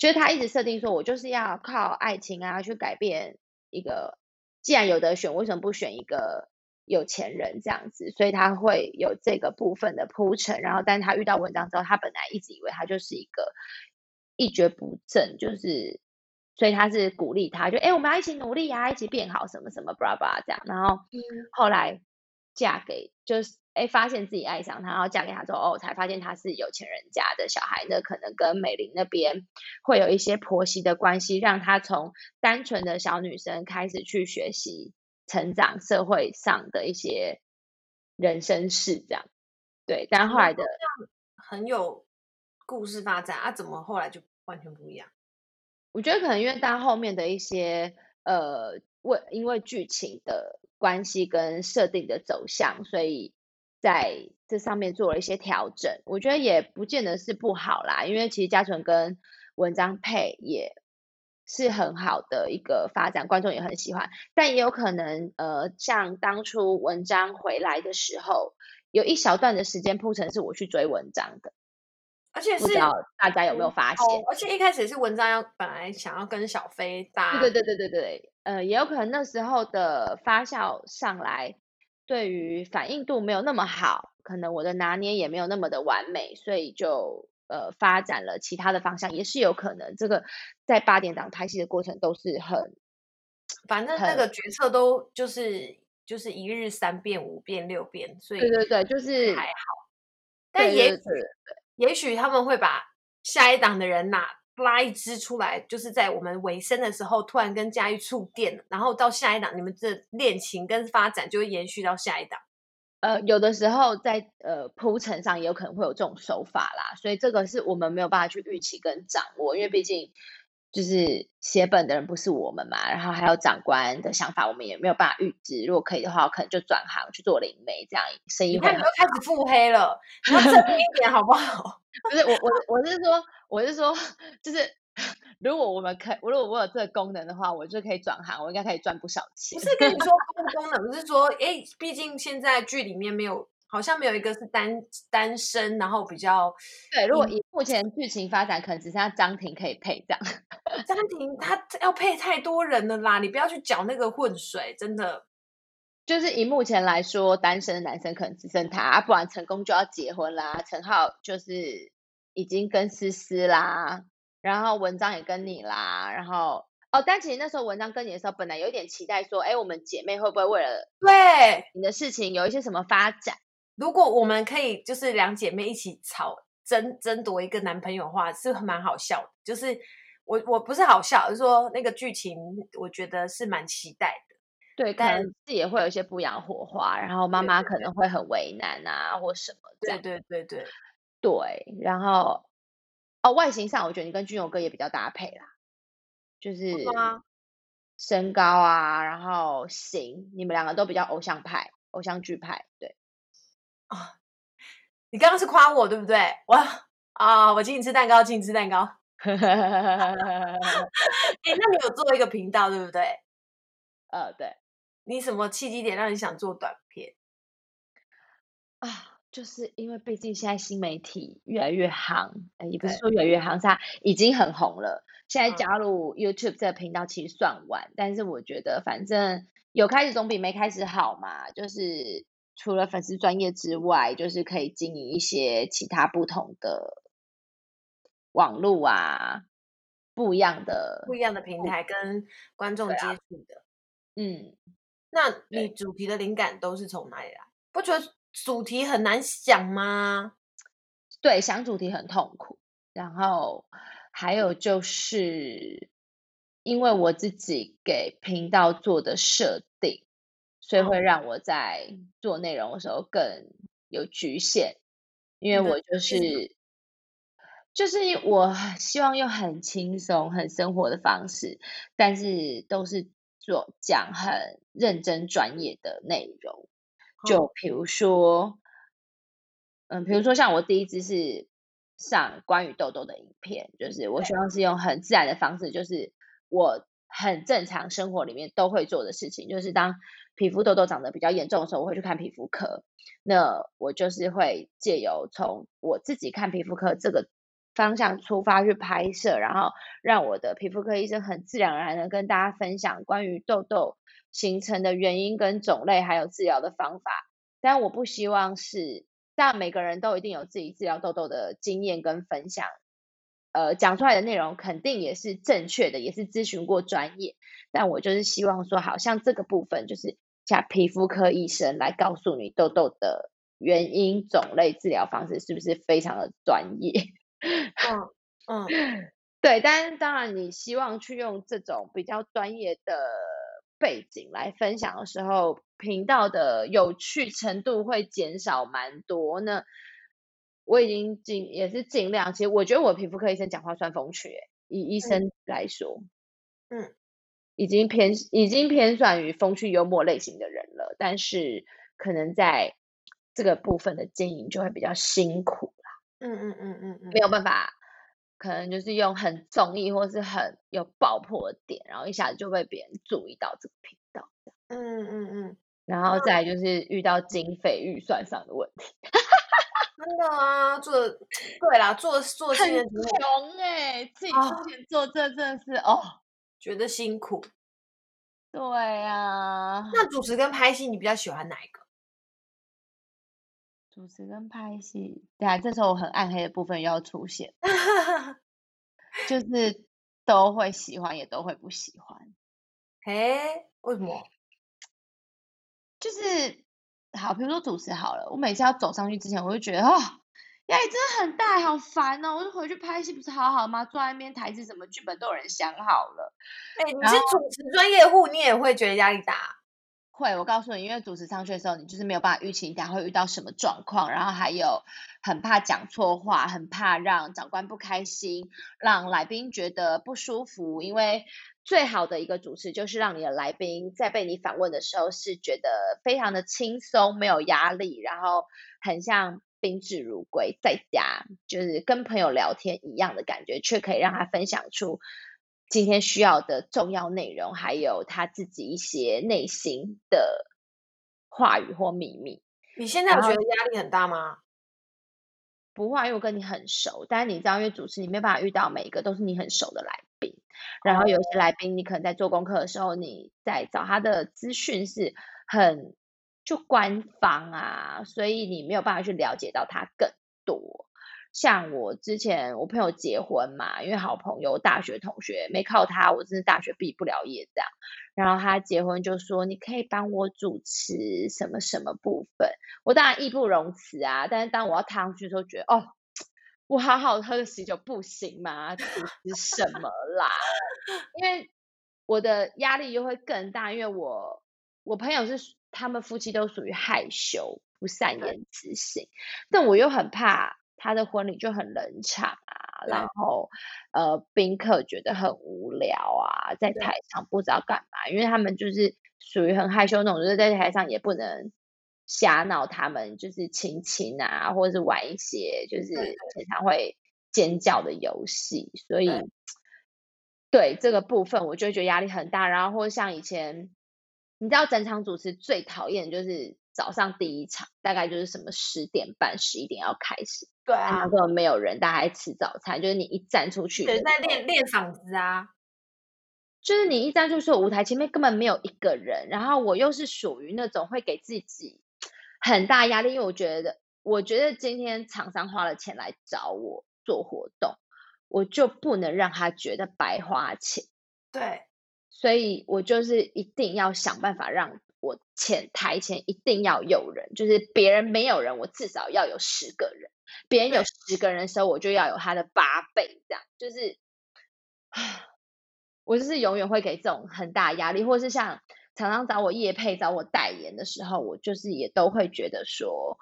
就是他一直设定说，我就是要靠爱情啊去改变一个，既然有得选，为什么不选一个有钱人这样子？所以他会有这个部分的铺陈。然后，但是他遇到文章之后，他本来一直以为他就是一个一蹶不振，就是，所以他是鼓励他，就哎，我们要一起努力啊，一起变好，什么什么，blah blah 这样。然后后来嫁给就是。哎，发现自己爱上他，然后嫁给他之后，哦，才发现他是有钱人家的小孩呢。可能跟美玲那边会有一些婆媳的关系，让他从单纯的小女生开始去学习成长，社会上的一些人生事，这样。对，但后来的很有故事发展啊，怎么后来就完全不一样？我觉得可能因为到后面的一些呃，为因为剧情的关系跟设定的走向，所以。在这上面做了一些调整，我觉得也不见得是不好啦，因为其实嘉纯跟文章配也是很好的一个发展，观众也很喜欢。但也有可能，呃，像当初文章回来的时候，有一小段的时间铺陈是我去追文章的，而且是大家有没有发现？哦，而且一开始是文章要本来想要跟小飞搭，对对对对对对，呃，也有可能那时候的发酵上来。对于反应度没有那么好，可能我的拿捏也没有那么的完美，所以就呃发展了其他的方向，也是有可能。这个在八点档拍戏的过程都是很，反正那个决策都就是就是一日三变、五变、六变，所以对对对，就是还好。但也许也许他们会把下一档的人拿拉一支出来，就是在我们尾声的时候，突然跟佳玉触电，然后到下一档，你们这恋情跟发展就会延续到下一档。呃，有的时候在呃铺陈上也有可能会有这种手法啦，所以这个是我们没有办法去预期跟掌握，因为毕竟就是写本的人不是我们嘛，然后还有长官的想法，我们也没有办法预知。如果可以的话，我可能就转行去做灵媒，这样生意会。你又开始腹黑了，你要正经一点好不好？不是我，我我是说，我是说，就是。如果我们可，如果我有这个功能的话，我就可以转行，我应该可以赚不少钱。不是跟你说功能，是说，哎，毕竟现在剧里面没有，好像没有一个是单单身，然后比较对。如果以目前剧情发展，可能只剩下张庭可以配这样。张庭他要配太多人了啦，你不要去搅那个浑水，真的。就是以目前来说，单身的男生可能只剩他，不然成功就要结婚啦。陈浩就是已经跟思思啦。然后文章也跟你啦，然后哦，但其实那时候文章跟你的时候，本来有一点期待说，哎，我们姐妹会不会为了对你的事情有一些什么发展？如果我们可以就是两姐妹一起吵争争夺一个男朋友的话，是蛮好笑的。就是我我不是好笑，就是说那个剧情，我觉得是蛮期待的。对，但是也会有一些不一样火花，然后妈妈可能会很为难啊，或什么。对对对对对，然后。哦，外形上我觉得你跟君勇哥也比较搭配啦，就是身高啊，然后型，你们两个都比较偶像派、偶像剧派，对。啊、哦，你刚刚是夸我对不对？我啊，我请你吃蛋糕，请你吃蛋糕。哎，那你有做一个频道对不对？呃，对。你什么契机点让你想做短片啊？就是因为毕竟现在新媒体越来越行，也不是说越来越行，是它已经很红了。现在加入 YouTube 这个频道其实算晚，嗯，但是我觉得反正有开始总比没开始好嘛。就是除了粉丝专业之外，就是可以经营一些其他不同的网络啊，不一样的不一样的平台跟观众接触的。嗯，那你主题的灵感都是从哪里来？不觉得？主题很难想吗？对，想主题很痛苦。然后还有就是，因为我自己给频道做的设定，所以会让我在做内容的时候更有局限。因为我就是，就是我希望用很轻松、很生活的方式，但是都是做讲很认真、专业的内容。就比如说，嗯，比如说像我第一支是上关于痘痘的影片，就是我希望是用很自然的方式，就是我很正常生活里面都会做的事情，就是当皮肤痘痘长得比较严重的时候，我会去看皮肤科。那我就是会借由从我自己看皮肤科这个方向出发去拍摄，然后让我的皮肤科医生很自然而然的跟大家分享关于痘痘。形成的原因跟种类，还有治疗的方法，但我不希望是，但每个人都一定有自己治疗痘痘的经验跟分享，呃，讲出来的内容肯定也是正确的，也是咨询过专业，但我就是希望说，好像这个部分就是像皮肤科医生来告诉你痘痘的原因、种类、治疗方式是不是非常的专业？嗯嗯，对，但当然你希望去用这种比较专业的。背景来分享的时候，频道的有趣程度会减少蛮多。那我已经尽也是尽量，其实我觉得我皮肤科医生讲话算风趣，以医生来说，嗯，已经偏已经偏算于风趣幽默类型的人了。但是可能在这个部分的经营就会比较辛苦啦。嗯嗯嗯嗯嗯，没有办法。可能就是用很综艺或是很有爆破的点，然后一下子就被别人注意到这个频道。嗯嗯嗯，然后再就是遇到经费预算上的问题。真的啊，做对啦，做做很穷哎、欸，自己出钱做这真的是哦，觉得辛苦。对啊，那主持跟拍戏，你比较喜欢哪一个？主持跟拍戏，对啊，这时候我很暗黑的部分又要出现，就是都会喜欢，也都会不喜欢。嘿，为什么？就是好，比如说主持好了，我每次要走上去之前，我就觉得哦，压力真的很大，好烦哦。我就回去拍戏不是好好吗？坐在那边台词什么剧本都有人想好了。哎、欸，你是主持专业户，你也会觉得压力大？会，我告诉你，因为主持上去的时候，你就是没有办法预期你等下会遇到什么状况，然后还有很怕讲错话，很怕让长官不开心，让来宾觉得不舒服。因为最好的一个主持就是让你的来宾在被你访问的时候是觉得非常的轻松，没有压力，然后很像宾至如归，在家就是跟朋友聊天一样的感觉，却可以让他分享出。今天需要的重要内容，还有他自己一些内心的话语或秘密。你现在有觉得压力很大吗？不会，因为我跟你很熟。但是你知道，因为主持你没办法遇到每一个都是你很熟的来宾。然后有些来宾，你可能在做功课的时候，你在找他的资讯是很就官方啊，所以你没有办法去了解到他更多。像我之前我朋友结婚嘛，因为好朋友大学同学没靠他，我真是大学毕不了业这样。然后他结婚就说，你可以帮我主持什么什么部分，我当然义不容辞啊。但是当我要踏上去的时候，觉得哦，我好好喝个喜酒不行吗？主持什么啦？因为我的压力又会更大，因为我我朋友是他们夫妻都属于害羞不善言辞型，但我又很怕。他的婚礼就很冷场啊，然。后呃，宾客觉得很无聊啊，在台上不知道干嘛，因为他们就是属于很害羞那种，就是在台上也不能瞎闹，他们就是亲亲啊，或者是玩一些就是经常会尖叫的游戏，所以对，对这个部分我就觉得压力很大。然后或者像以前，你知道整场主持最讨厌就是早上第一场，大概就是什么十点半、十一点要开始。对啊，根本没有人，大家还吃早餐。就是你一站出去，对，在练练嗓子啊。就是你一站出去，舞台前面根本没有一个人。然后我又是属于那种会给自己 很大压力，因为我觉得，我觉得今天厂商花了钱来找我做活动，我就不能让他觉得白花钱。对，所以我就是一定要想办法让。我前台前一定要有人，就是别人没有人，我至少要有十个人。别人有十个人的时候，我就要有他的八倍，这样就是，我就是永远会给这种很大压力，或是像常常找我叶配、找我代言的时候，我就是也都会觉得说，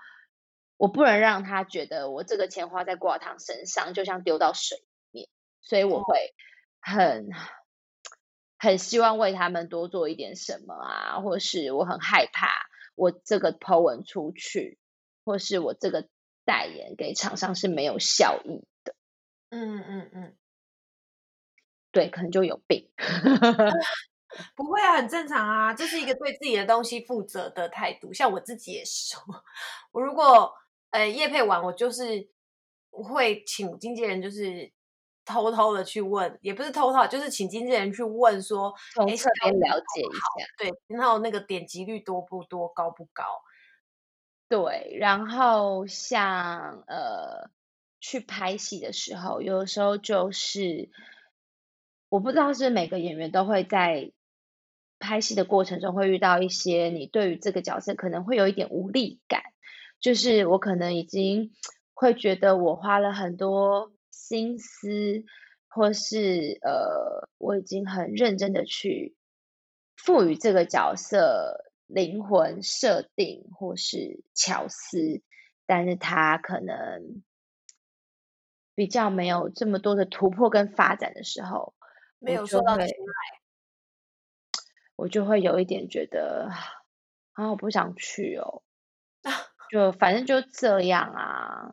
我不能让他觉得我这个钱花在挂烫身上，就像丢到水里面，所以我会很。很希望为他们多做一点什么啊，或是我很害怕我这个 po 文出去，或是我这个代言给厂商是没有效益的。嗯嗯嗯，对，可能就有病。不会啊，很正常啊，这是一个对自己的东西负责的态度。像我自己也是，我如果呃业配完，我就是会请经纪人就是。偷偷的去问，也不是偷偷，就是请经纪人去问说，从侧边了解一下，对，然后那个点击率多不多，高不高？对，然后像呃去拍戏的时候，有的时候就是我不知道是每个演员都会在拍戏的过程中会遇到一些你对于这个角色可能会有一点无力感，就是我可能已经会觉得我花了很多。心思，或是呃，我已经很认真的去赋予这个角色灵魂设定，或是巧思，但是他可能比较没有这么多的突破跟发展的时候，没有受到青睐，我就会有一点觉得啊，我不想去哦，就反正就这样啊，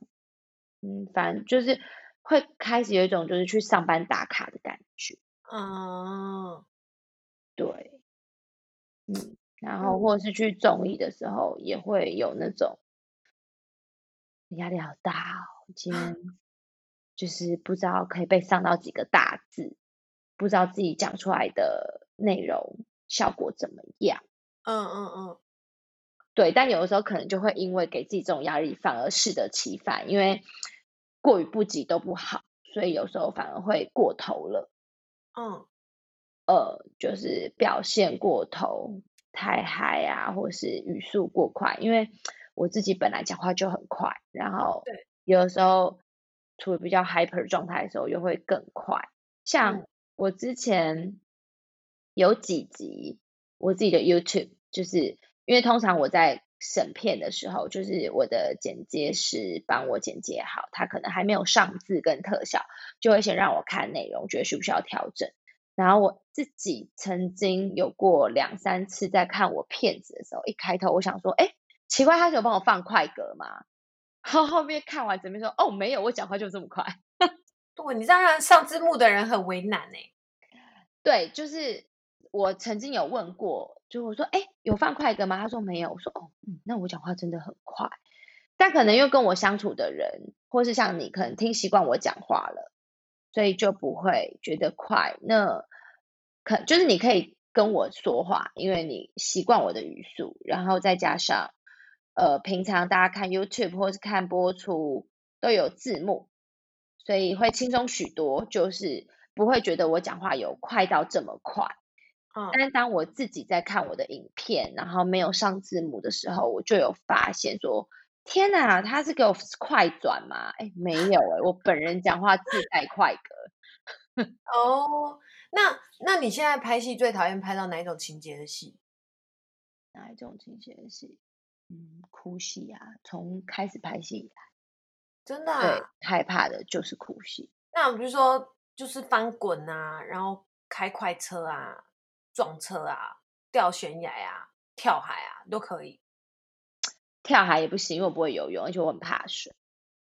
嗯，反正就是。会开始有一种就是去上班打卡的感觉，嗯，对，嗯，然后或者是去综艺的时候，也会有那种压力好大哦，今天 就是不知道可以被上到几个大字，不知道自己讲出来的内容效果怎么样，嗯嗯嗯，对，但有的时候可能就会因为给自己这种压力，反而适得其反，因为。过于不及都不好，所以有时候反而会过头了。嗯，呃，就是表现过头，太嗨啊，或是语速过快，因为 我自己本来讲话就很快，然后有的时候处于比较 hyper 状态的时候，又会更快。像我之前有几集我自己的 YouTube，就是因为通常我在审片的时候，就是我的剪接师帮我剪接好，他可能还没有上字跟特效，就会先让我看内容，觉得需不需要调整。然后我自己曾经有过两三次在看我片子的时候，一开头我想说，哎，奇怪，他是有帮我放快歌吗？然后后面看完整边说，哦，没有，我讲话就这么快。对，你这样让上字幕的人很为难呢。对，就是我曾经有问过，就我说，哎，有放快歌吗？他说没有。我说，哦，嗯，那我讲话真的很快，但可能又跟我相处的人，或是像你，可能听习惯我讲话了。所以就不会觉得快，那可就是你可以跟我说话，因为你习惯我的语速，然后再加上呃，平常大家看 YouTube 或是看播出都有字幕，所以会轻松许多，就是不会觉得我讲话有快到这么快。嗯，但是当我自己在看我的影片，然后没有上字幕的时候，我就有发现说。天哪，他是给我快转吗？哎，没有哎，我本人讲话自带快格。哦，那那你现在拍戏最讨厌拍到哪一种情节的戏？哪一种情节的戏？嗯，哭戏啊，从开始拍戏以来，真的啊？对，害怕的就是哭戏。那比如说，就是翻滚啊，然后开快车啊，撞车啊，掉悬崖啊，跳海啊，都可以。跳海也不行，因为我不会游泳，而且我很怕水。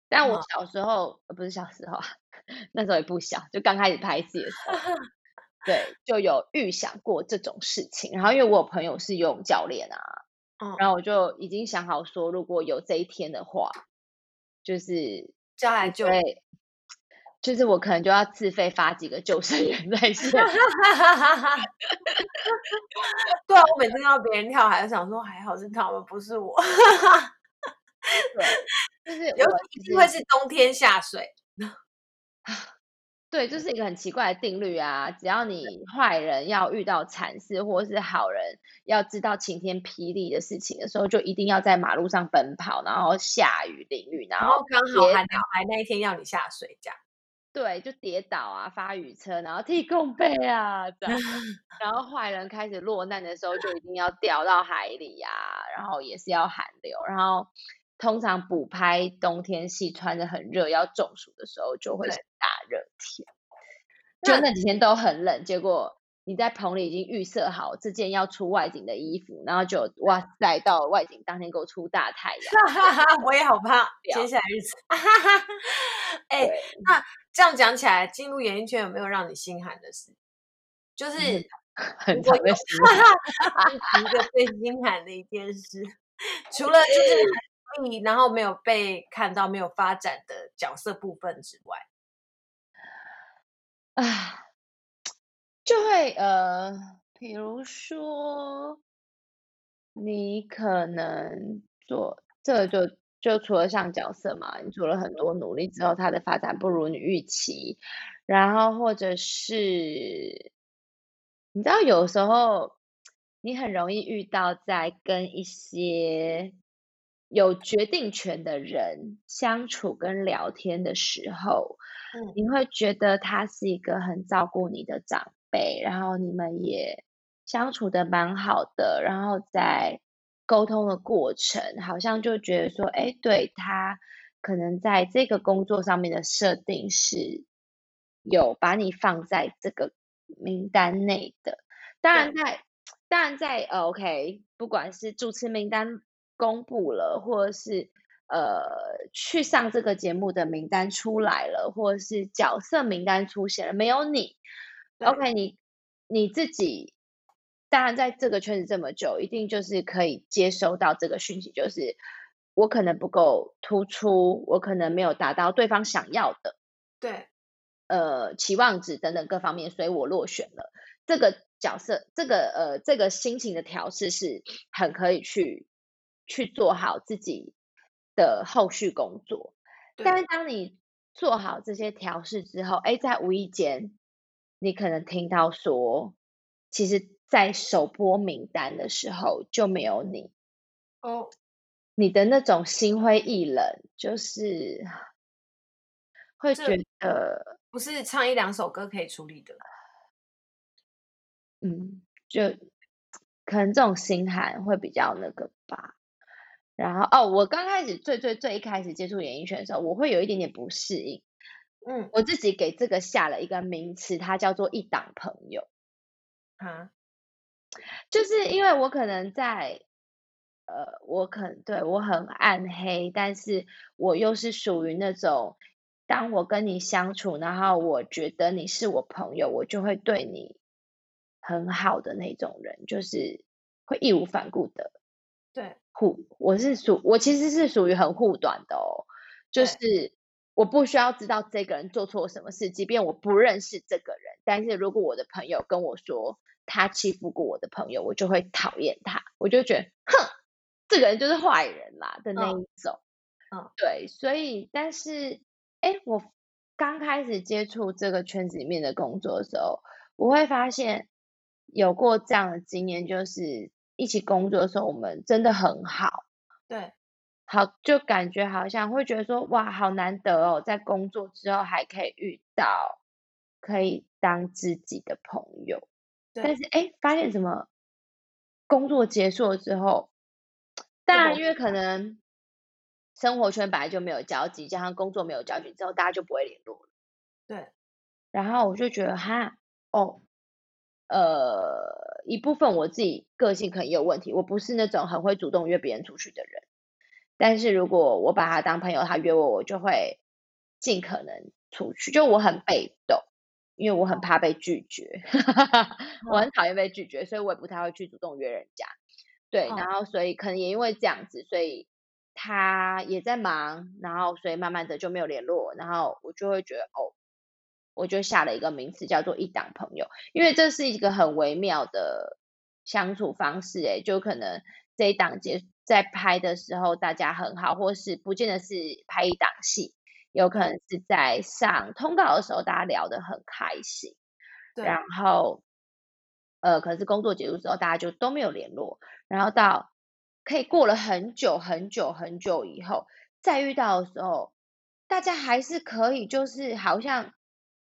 但我小时候，哦、不是小时候啊，那时候也不小，就刚开始拍戏的时候，对，就有预想过这种事情。然后因为我有朋友是游泳教练啊，嗯，然后我就已经想好说，如果有这一天的话，就是叫来救。就是我可能就要自费发几个救生员在线。对啊，我每次看到别人跳海，就想说还好是他们，不是我。对，就是有一定会是冬天下水。对，这是一个很奇怪的定律啊！只要你坏人要遇到惨事，或是好人要知道晴天霹雳的事情的时候，就一定要在马路上奔跑，然后下雨淋雨，然后刚好海鸟海那一天要你下水，这样。对，就跌倒啊，发雨车，然后踢空背啊，这样，然后坏人开始落难的时候，就一定要掉到海里呀、啊，然后也是要寒流，然后通常补拍冬天戏，穿的很热要中暑的时候，就会是大热天，就那几天都很冷，结果你在棚里已经预设好这件要出外景的衣服，然后就哇塞，到外景当天给我出大太阳，我也好怕接下来日子，哎、欸，那。这样讲起来，进入演艺圈有没有让你心寒的事？就是很长的时间，一个最心寒的一件事，除了就是你然后没有被看到、没有发展的角色部分之外，啊，就会呃，比如说你可能做这就。就除了上角色嘛，你做了很多努力之后，他的发展不如你预期，然后或者是你知道，有时候你很容易遇到在跟一些有决定权的人相处跟聊天的时候，嗯，你会觉得他是一个很照顾你的长辈，然后你们也相处的蛮好的，然后在。沟通的过程，好像就觉得说，哎，对，他可能在这个工作上面的设定是有把你放在这个名单内的。当然在，当然在，呃，OK，不管是主持名单公布了，或者是呃去上这个节目的名单出来了，或者是角色名单出现了，没有你，OK，你你自己。当然，在这个圈子这么久，一定就是可以接收到这个讯息，就是我可能不够突出，我可能没有达到对方想要的，对，呃，期望值等等各方面，所以我落选了。这个角色，这个呃，这个心情的调试是很可以去去做好自己的后续工作。但是当你做好这些调试之后，哎，在无意间，你可能听到说，其实。在首播名单的时候就没有你哦，你的那种心灰意冷，就是会觉得不是唱一两首歌可以处理的。嗯，就可能这种心寒会比较那个吧。然后哦，我刚开始最最最一开始接触演艺圈的时候，我会有一点点不适应。嗯，我自己给这个下了一个名词，它叫做一档朋友。啊，就是因为我可能在，呃，我可能对我很暗黑，但是我又是属于那种，当我跟你相处，然后我觉得你是我朋友，我就会对你很好的那种人，就是会义无反顾的。对，护，我是属，我其实是属于很护短的哦，就是。我不需要知道这个人做错什么事，即便我不认识这个人，但是如果我的朋友跟我说他欺负过我的朋友，我就会讨厌他，我就觉得，哼，这个人就是坏人啦的那一种。嗯，嗯对，所以，但是，哎，我刚开始接触这个圈子里面的工作的时候，我会发现有过这样的经验，就是一起工作的时候，我们真的很好。对。好，就感觉好像会觉得说，哇，好难得哦，在工作之后还可以遇到可以当知己的朋友。对。但是，哎，发现什么？工作结束了之后，当然，因为可能生活圈本来就没有交集，加上工作没有交集之后，大家就不会联络了。对。然后我就觉得，哈，哦，呃，一部分我自己个性可能也有问题，我不是那种很会主动约别人出去的人。但是如果我把他当朋友，他约我，我就会尽可能出去。就我很被动，因为我很怕被拒绝，我很讨厌被拒绝，所以我也不太会去主动约人家。对，然后所以可能也因为这样子，所以他也在忙，然后所以慢慢的就没有联络，然后我就会觉得哦，我就下了一个名词叫做一档朋友，因为这是一个很微妙的相处方式，诶，就可能这一档结。在拍的时候，大家很好，或是不见得是拍一档戏，有可能是在上通告的时候，大家聊得很开心。然后，呃，可能是工作结束之后，大家就都没有联络。然后到可以过了很久很久很久以后，再遇到的时候，大家还是可以，就是好像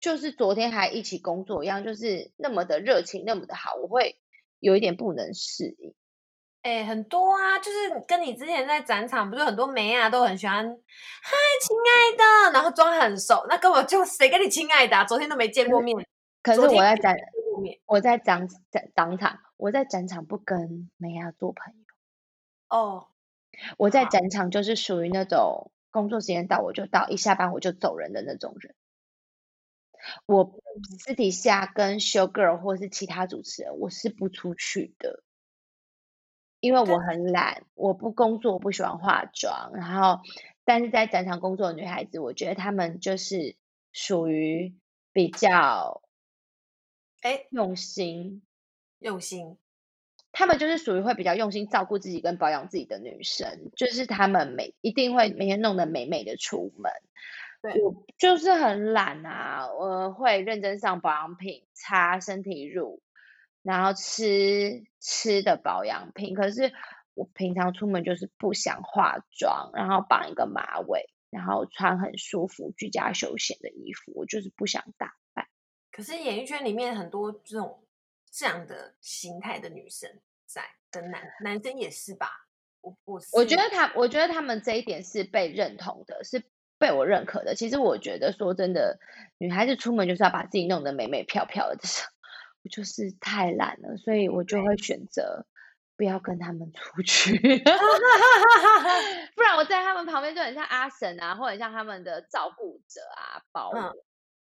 就是昨天还一起工作一样，就是那么的热情，那么的好，我会有一点不能适应。哎、欸，很多啊，就是跟你之前在展场，不是很多梅啊都很喜欢，嗨，亲爱的，然后装很熟，那根本就谁跟你亲爱的啊？昨天都没见过面。可是我在展，我在展展当场，我在展场不跟梅啊做朋友。哦，我在展场就是属于那种工作时间到我就到，一下班我就走人的那种人。我私底下跟 show girl 或是其他主持人，我是不出去的。因为我很懒，我不工作，我不喜欢化妆。然后，但是在展场工作的女孩子，我觉得她们就是属于比较，哎，用心，用心。她们就是属于会比较用心照顾自己跟保养自己的女生，就是她们每一定会每天弄得美美的出门。对，我就是很懒啊，我会认真上保养品，擦身体乳。然后吃吃的保养品，可是我平常出门就是不想化妆，然后绑一个马尾，然后穿很舒服居家休闲的衣服，我就是不想打扮。可是演艺圈里面很多这种这样的形态的女生在，跟男男生也是吧？我我我觉得他，我觉得他们这一点是被认同的，是被我认可的。其实我觉得说真的，女孩子出门就是要把自己弄得美美漂漂的。我就是太懒了，所以我就会选择不要跟他们 出去，不然我在他们旁边就很像阿婶啊，或者像他们的照顾者啊、保姆，嗯、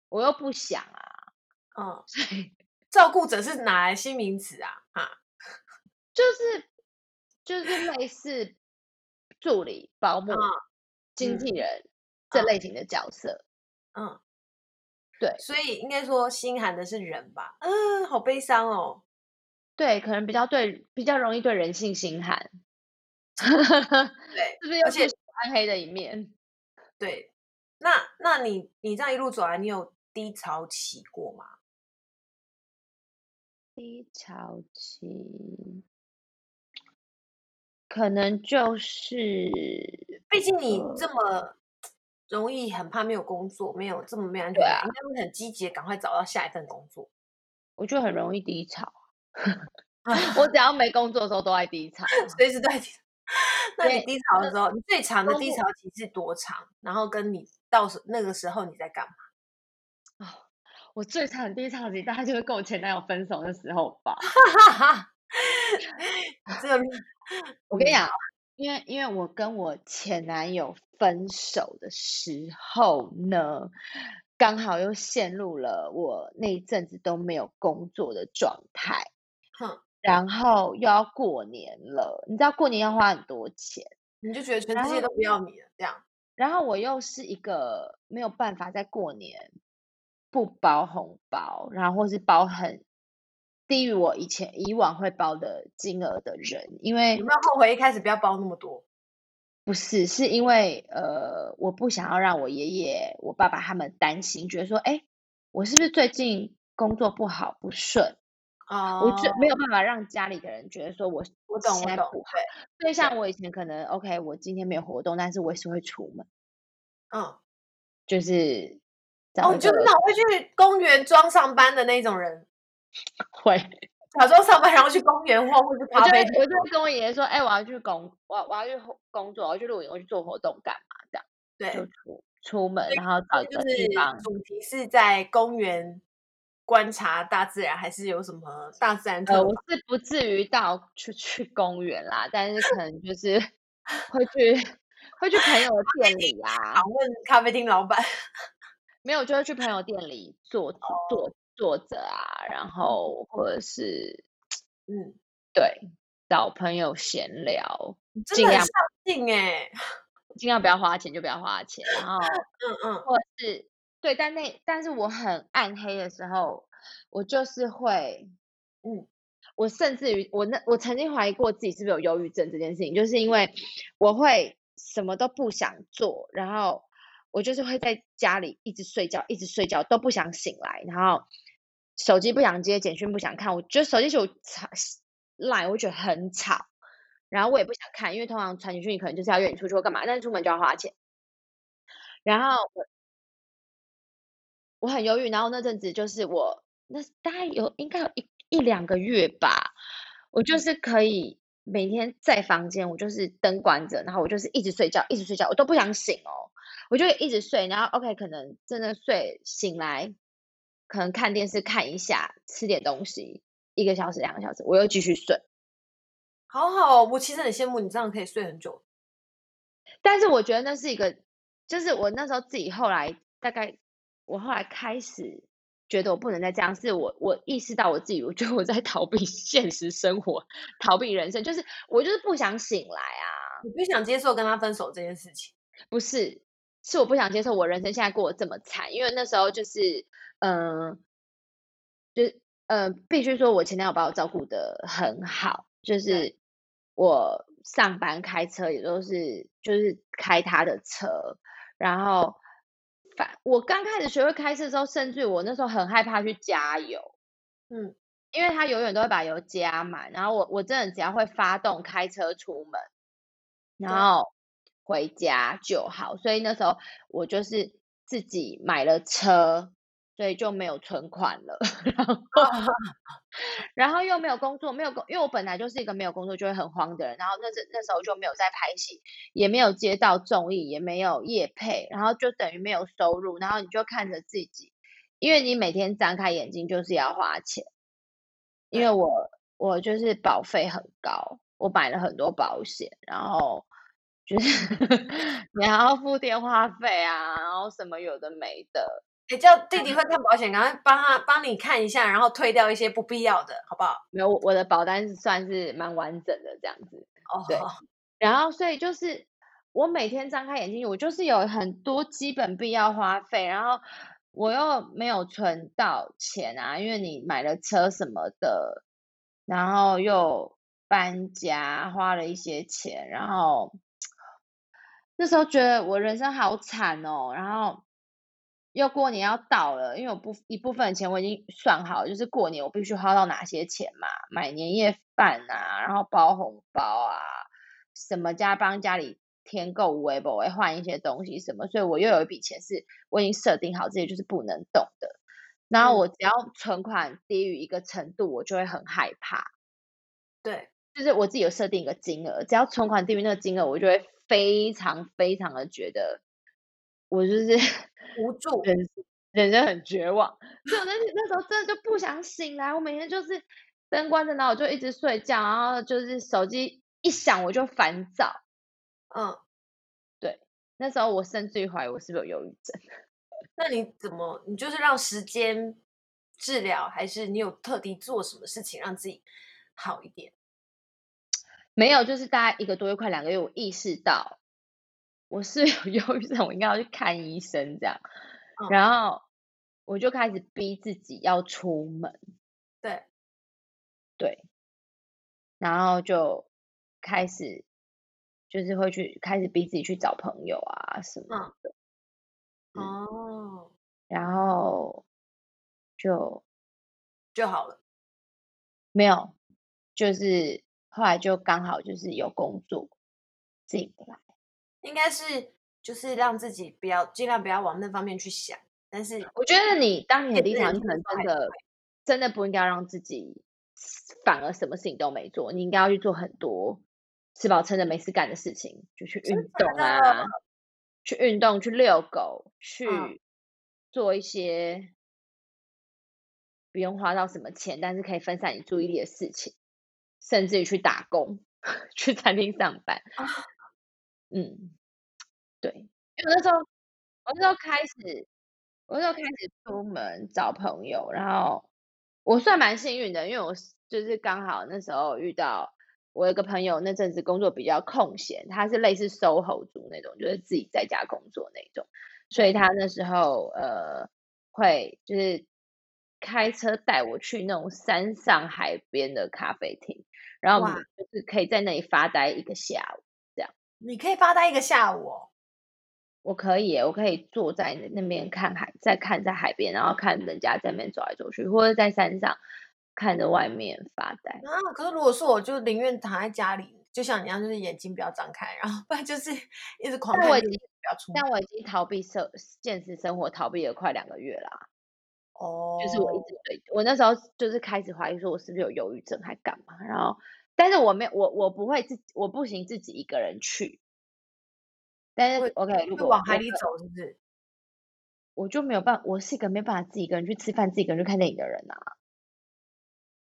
我又不想啊，嗯，所以照顾者是哪来新名词啊？啊，就是就是类似助理、保姆、嗯、经纪人、嗯、这类型的角色，嗯。对，所以应该说心寒的是人吧？嗯，好悲伤哦。对，可能比较对，比较容易对人性心寒。对，是不是？而且暗黑的一面。对，那那你你这样一路走来，你有低潮期过吗？低潮期，可能就是，毕竟你这么容易很怕没有工作，没有这么没安全感，应该会很积极，赶快找到下一份工作。我就很容易低潮，我只要没工作的时候都爱低潮，随时都在低潮。那你低潮的时候，你最长的低潮期是多长？然后跟你到时那个时候你在干嘛？哦，我最长的低潮期大概就是跟我前男友分手的时候吧。这个，我跟你讲，因为因为我跟我前男友分手的时候呢，刚好又陷入了我那一阵子都没有工作的状态。哼。然后又要过年了，你知道过年要花很多钱，你就觉得全世界都不要你了这样。然后我又是一个没有办法在过年不包红包，然后或是包很低于我以前以往会包的金额的人，因为有没有后悔一开始不要包那么多？不是，是因为呃，我不想要让我爷爷、我爸爸他们担心，觉得说，哎，我是不是最近工作不好不顺？哦，oh, 我就没有办法让家里的人觉得说我我懂我懂，所以像我以前可能 OK，我今天没有活动，但是我也是会出门，嗯，就是哦，就是那种会去公园装上班的那种人，会假装上班然后去公园或或是咖啡厅，我就会跟我爷爷说，哎，我要去工，我我要去工作，我要去露营，我去做活动干嘛？这样对，就出出门，然后找一个地方，主题是在公园。观察大自然，还是有什么大自然特？呃，我是不至于到去去公园啦，但是可能就是会去会去朋友的店里啊，访问咖啡厅老板。没有，就会去朋友店里坐坐坐着啊，然后或者是嗯，对，找朋友闲聊，尽量上进哎，尽量不要花钱就不要花钱，然后嗯嗯，或者是。对，但那但是我很暗黑的时候，我就是会，嗯，我甚至于我那我曾经怀疑过自己是不是有忧郁症这件事情，就是因为我会什么都不想做，然后我就是会在家里一直睡觉，一直睡觉都不想醒来，然后手机不想接，简讯不想看，我觉得手机就吵赖，我觉得很吵，然后我也不想看，因为通常传简讯你可能就是要约你出去或干嘛，但是出门就要花钱，然后我。很犹豫，然后那阵子就是我那大概有应该有一一两个月吧，我就是可以每天在房间，我就是灯关着，然后我就是一直睡觉，一直睡觉，我都不想醒哦，我就一直睡，然后 OK，可能真的睡醒来，可能看电视看一下，吃点东西，一个小时两个小时，我又继续睡。好好，我其实很羡慕你这样可以睡很久，但是我觉得那是一个，就是我那时候自己后来大概。我后来开始觉得我不能再这样，是我我意识到我自己，我觉得我在逃避 现实生活，逃避人生，就是我就是不想醒来啊！你不想接受跟他分手这件事情？不是，是我不想接受我人生现在过得这么惨，因为那时候就是，嗯、呃，就呃，必须说我前男友把我照顾的很好，就是我上班开车也都是就是开他的车，然后。反我刚开始学会开车的时候，甚至我那时候很害怕去加油，嗯，因为他永远都会把油加满，然后我我真的只要会发动开车出门，然后回家就好，所以那时候我就是自己买了车。所以就没有存款了，然后，然后又没有工作，没有工，因为我本来就是一个没有工作就会很慌的人，然后那时那时候就没有在拍戏，也没有接到综艺，也没有业配，然后就等于没有收入，然后你就看着自己，因为你每天张开眼睛就是要花钱，因为我我就是保费很高，我买了很多保险，然后就是 你还要付电话费啊，然后什么有的没的。你叫弟弟会看保险，赶快帮他帮你看一下，然后退掉一些不必要的，好不好？没有，我的保单是算是蛮完整的这样子。哦，对。然后，所以就是我每天张开眼睛，我就是有很多基本必要花费，然后我又没有存到钱啊，因为你买了车什么的，然后又搬家花了一些钱，然后 那时候觉得我人生好惨哦，然后。又过年要到了，因为我不一部分的钱我已经算好，就是过年我必须花到哪些钱嘛，买年夜饭啊，然后包红包啊，什么家帮家里添购微博，会换一些东西什么，所以我又有一笔钱是我已经设定好这些就是不能动的。然后我只要存款低于一个程度，我就会很害怕。对，就是我自己有设定一个金额，只要存款低于那个金额，我就会非常非常的觉得我就是无助，人人生很绝望。所以我那那时候真的就不想醒来，我每天就是灯关着，然后我就一直睡觉，然后就是手机一响我就烦躁。嗯，对，那时候我甚至于怀疑我是不是有忧郁症。那你怎么？你就是让时间治疗，还是你有特地做什么事情让自己好一点？没有，就是大概一个多月，快两个月，我意识到我是有忧郁症，我应该要去看医生这样。嗯、然后我就开始逼自己要出门。对，对，然后就开始就是会去开始逼自己去找朋友啊什么的。嗯。哦，然后就就好了，没有，就是后来就刚好就是有工作进来，应该是就是让自己不要尽量不要往那方面去想。但是我觉得你当你的立场，你可能真的真的不应该让自己反而什么事情都没做，你应该要去做很多吃饱撑着没事干的事情，就去运动啊。去运动，去遛狗，去做一些不用花到什么钱，但是可以分散你注意力的事情，甚至于去打工，去餐厅上班。嗯，对，因为那时候，我那时候开始，我那时候开始出门找朋友，然后我算蛮幸运的，因为我就是刚好那时候遇到。我有个朋友，那阵子工作比较空闲，他是类似 SOHO 族那种，就是自己在家工作那种，所以他那时候呃会就是开车带我去那种山上海边的咖啡厅，然后我们就是可以在那里发呆一个下午，这样。你可以发呆一个下午哦？我可以，我可以坐在那边看海，再看在海边，然后看人家在那边走来走去，或者在山上。看着外面发呆啊！可是如果是我，就宁愿躺在家里，就像你一样，就是眼睛不要张开，然后不然就是一直狂看。但我已经不要出，但我已经逃避生现实生活逃避了快两个月啦。哦，就是我一直对，我那时候就是开始怀疑说，我是不是有忧郁症，还干嘛？然后，但是我没有，我我不会自己，我不行自己一个人去。但是会 OK，如果往海里走，是不是？我就没有办法，我是一个没办法自己一个人去吃饭、自己一个人去看电影的人啊。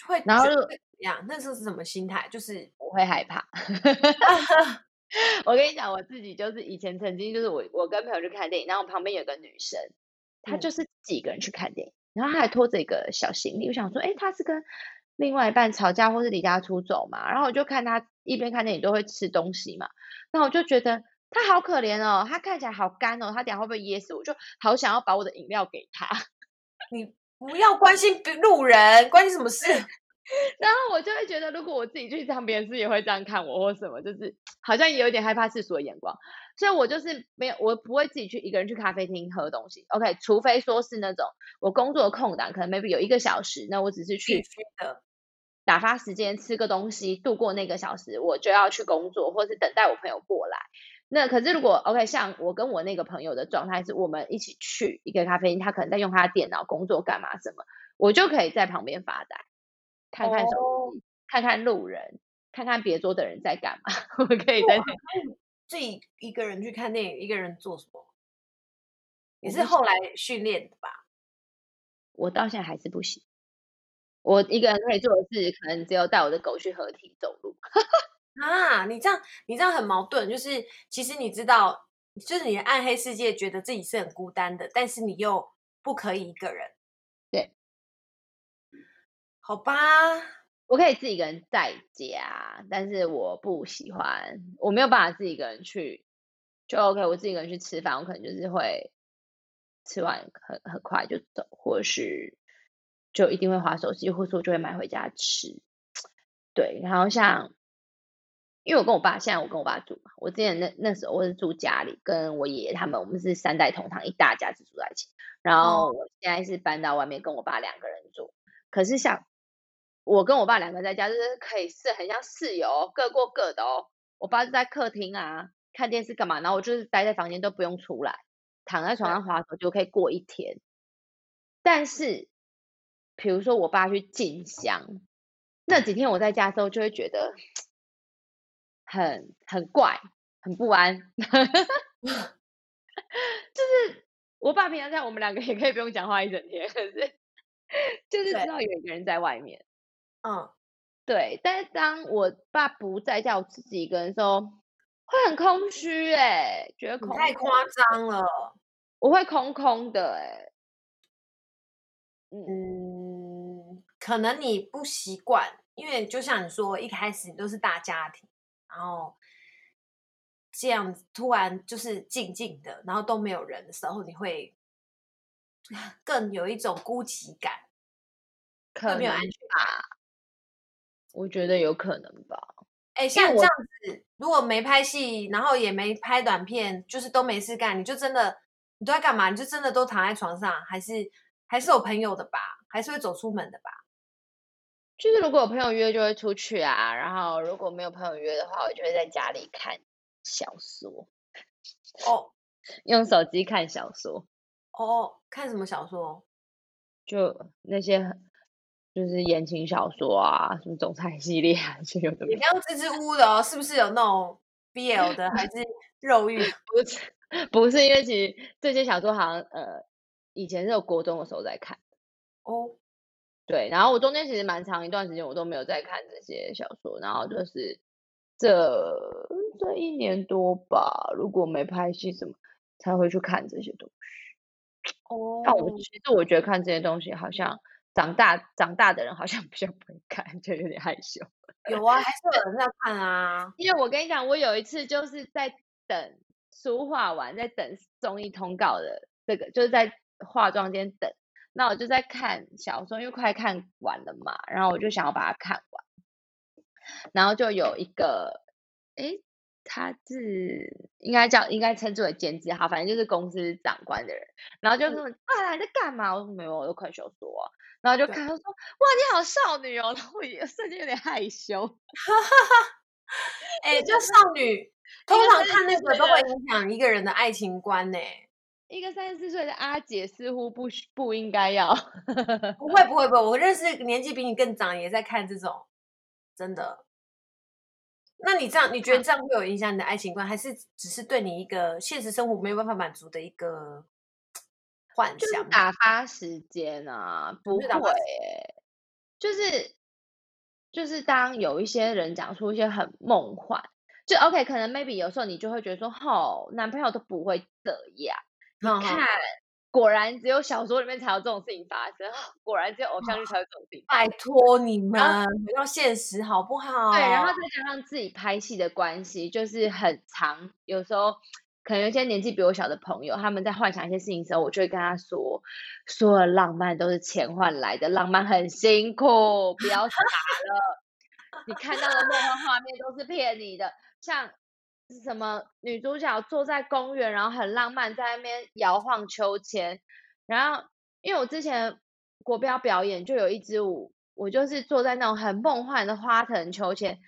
会，然后怎么样？那时候是什么心态？就是我会害怕。我跟你讲，我自己就是以前曾经就是我我跟朋友去看电影，然后旁边有个女生，她就是自己一个人去看电影，然后她还拖着一个小行李。我想说，哎，她是跟另外一半吵架，或是离家出走嘛？然后我就看她一边看电影都会吃东西嘛，那我就觉得她好可怜哦，他看起来好干哦，他等下会不会噎死？我就好想要把我的饮料给他。你。不要关心路人，关心什么事？然后我就会觉得，如果我自己去当别人是也会这样看我，或什么，就是好像也有点害怕世俗的眼光。所以我就是没有，我不会自己去一个人去咖啡厅喝东西。OK，除非说是那种我工作的空档，可能 maybe 有一个小时，那我只是去打发时间，吃个东西，度过那个小时，我就要去工作，或是等待我朋友过来。那可是如果 OK，像我跟我那个朋友的状态是，我们一起去一个咖啡厅，他可能在用他的电脑工作干嘛什么，我就可以在旁边发呆，看看手机，oh. 看看路人，看看别桌的人在干嘛，我可以在那自己一个人去看电影，一个人做什么？你是后来训练的吧？我到现在还是不行，我一个人可以做的事，可能只有带我的狗去合体走路。啊，你这样你这样很矛盾，就是其实你知道，就是你的暗黑世界觉得自己是很孤单的，但是你又不可以一个人。对，好吧，我可以自己一个人在家，但是我不喜欢，我没有办法自己一个人去，就 OK，我自己一个人去吃饭，我可能就是会吃完很很快就走，或是就一定会划手机，或者说就会买回家吃。对，然后像。因为我跟我爸现在我跟我爸住嘛，我之前那那时候我是住家里，跟我爷爷他们，我们是三代同堂，一大家子住在一起。然后我现在是搬到外面跟我爸两个人住，可是像我跟我爸两个在家，就是可以是很像室友，各过各的哦。我爸就在客厅啊看电视干嘛，然后我就是待在房间都不用出来，躺在床上滑手就可以过一天。但是，比如说我爸去进香，那几天我在家的时候就会觉得。很很怪，很不安，就是我爸平常在，我们两个也可以不用讲话一整天，可是就是知道有一个人在外面，嗯，对。但是当我爸不在家，我自己一个人的时候，会很空虚，哎，觉得空太夸张了，我会空空的，哎，嗯，可能你不习惯，因为就像你说，一开始你都是大家庭。然后这样突然就是静静的，然后都没有人的时候，你会更有一种孤寂感，可能没有安全感。我觉得有可能吧。哎，像这样子，如果没拍戏，然后也没拍短片，就是都没事干，你就真的你都在干嘛？你就真的都躺在床上，还是还是有朋友的吧？还是会走出门的吧？就是如果有朋友约就会出去啊，然后如果没有朋友约的话，我就会在家里看小说。哦，用手机看小说。哦，看什么小说？就那些就是言情小说啊，什么总裁系列啊，就有的。你不要支支吾吾的哦，是不是有那种 BL 的，还是肉欲？不是，不是，因为其实这些小说好像呃，以前是有国中的时候在看。哦。对，然后我中间其实蛮长一段时间我都没有在看这些小说，然后就是这这一年多吧，如果没拍戏什么，才会去看这些东西。哦，但我其实我觉得看这些东西，好像长大长大的人好像 比较不会看，就有点害羞。有啊，还是有人在看啊。因为我跟你讲，我有一次就是在等书画完，在等综艺通告的这个，就是在化妆间等。那我就在看小说，因为快看完了嘛，然后我就想要把它看完。然后就有一个，诶，他是应该叫应该称之为监制，哈，反正就是公司长官的人。然后就说：“啊，你在干嘛？”我说：“没有，我都快小说啊。”然后就看他说：“哇，你好少女哦！” 然后我也瞬间有点害羞。哈哈哈。哎，就少女 通常看那个都会影响一个人的爱情观呢。一个三十四岁的阿姐似乎不不应该要，不会 不会不会，我认识年纪比你更长也在看这种，真的。那你这样，你觉得这样会有影响你的爱情观，还是只是对你一个现实生活没有办法满足的一个幻想？就是打发时间啊，不会，就是就是当有一些人讲出一些很梦幻，就 OK，可能 maybe 有时候你就会觉得说，哦，男朋友都不会这样。你看，果然只有小说里面才有这种事情发生，果然只有偶像剧才有这种事情。拜托你们，回到现实好不好？对，然后再加上自己拍戏的关系，就是很长。有时候可能有些年纪比我小的朋友，他们在幻想一些事情的时候，我就会跟他说：所有浪漫都是钱换来的，浪漫很辛苦，不要傻了。你看到的梦幻画面都是骗你的，像。是什么女主角坐在公园，然后很浪漫，在那边摇晃秋千。然后，因为我之前国标表演就有一支舞，我就是坐在那种很梦幻的花藤秋千。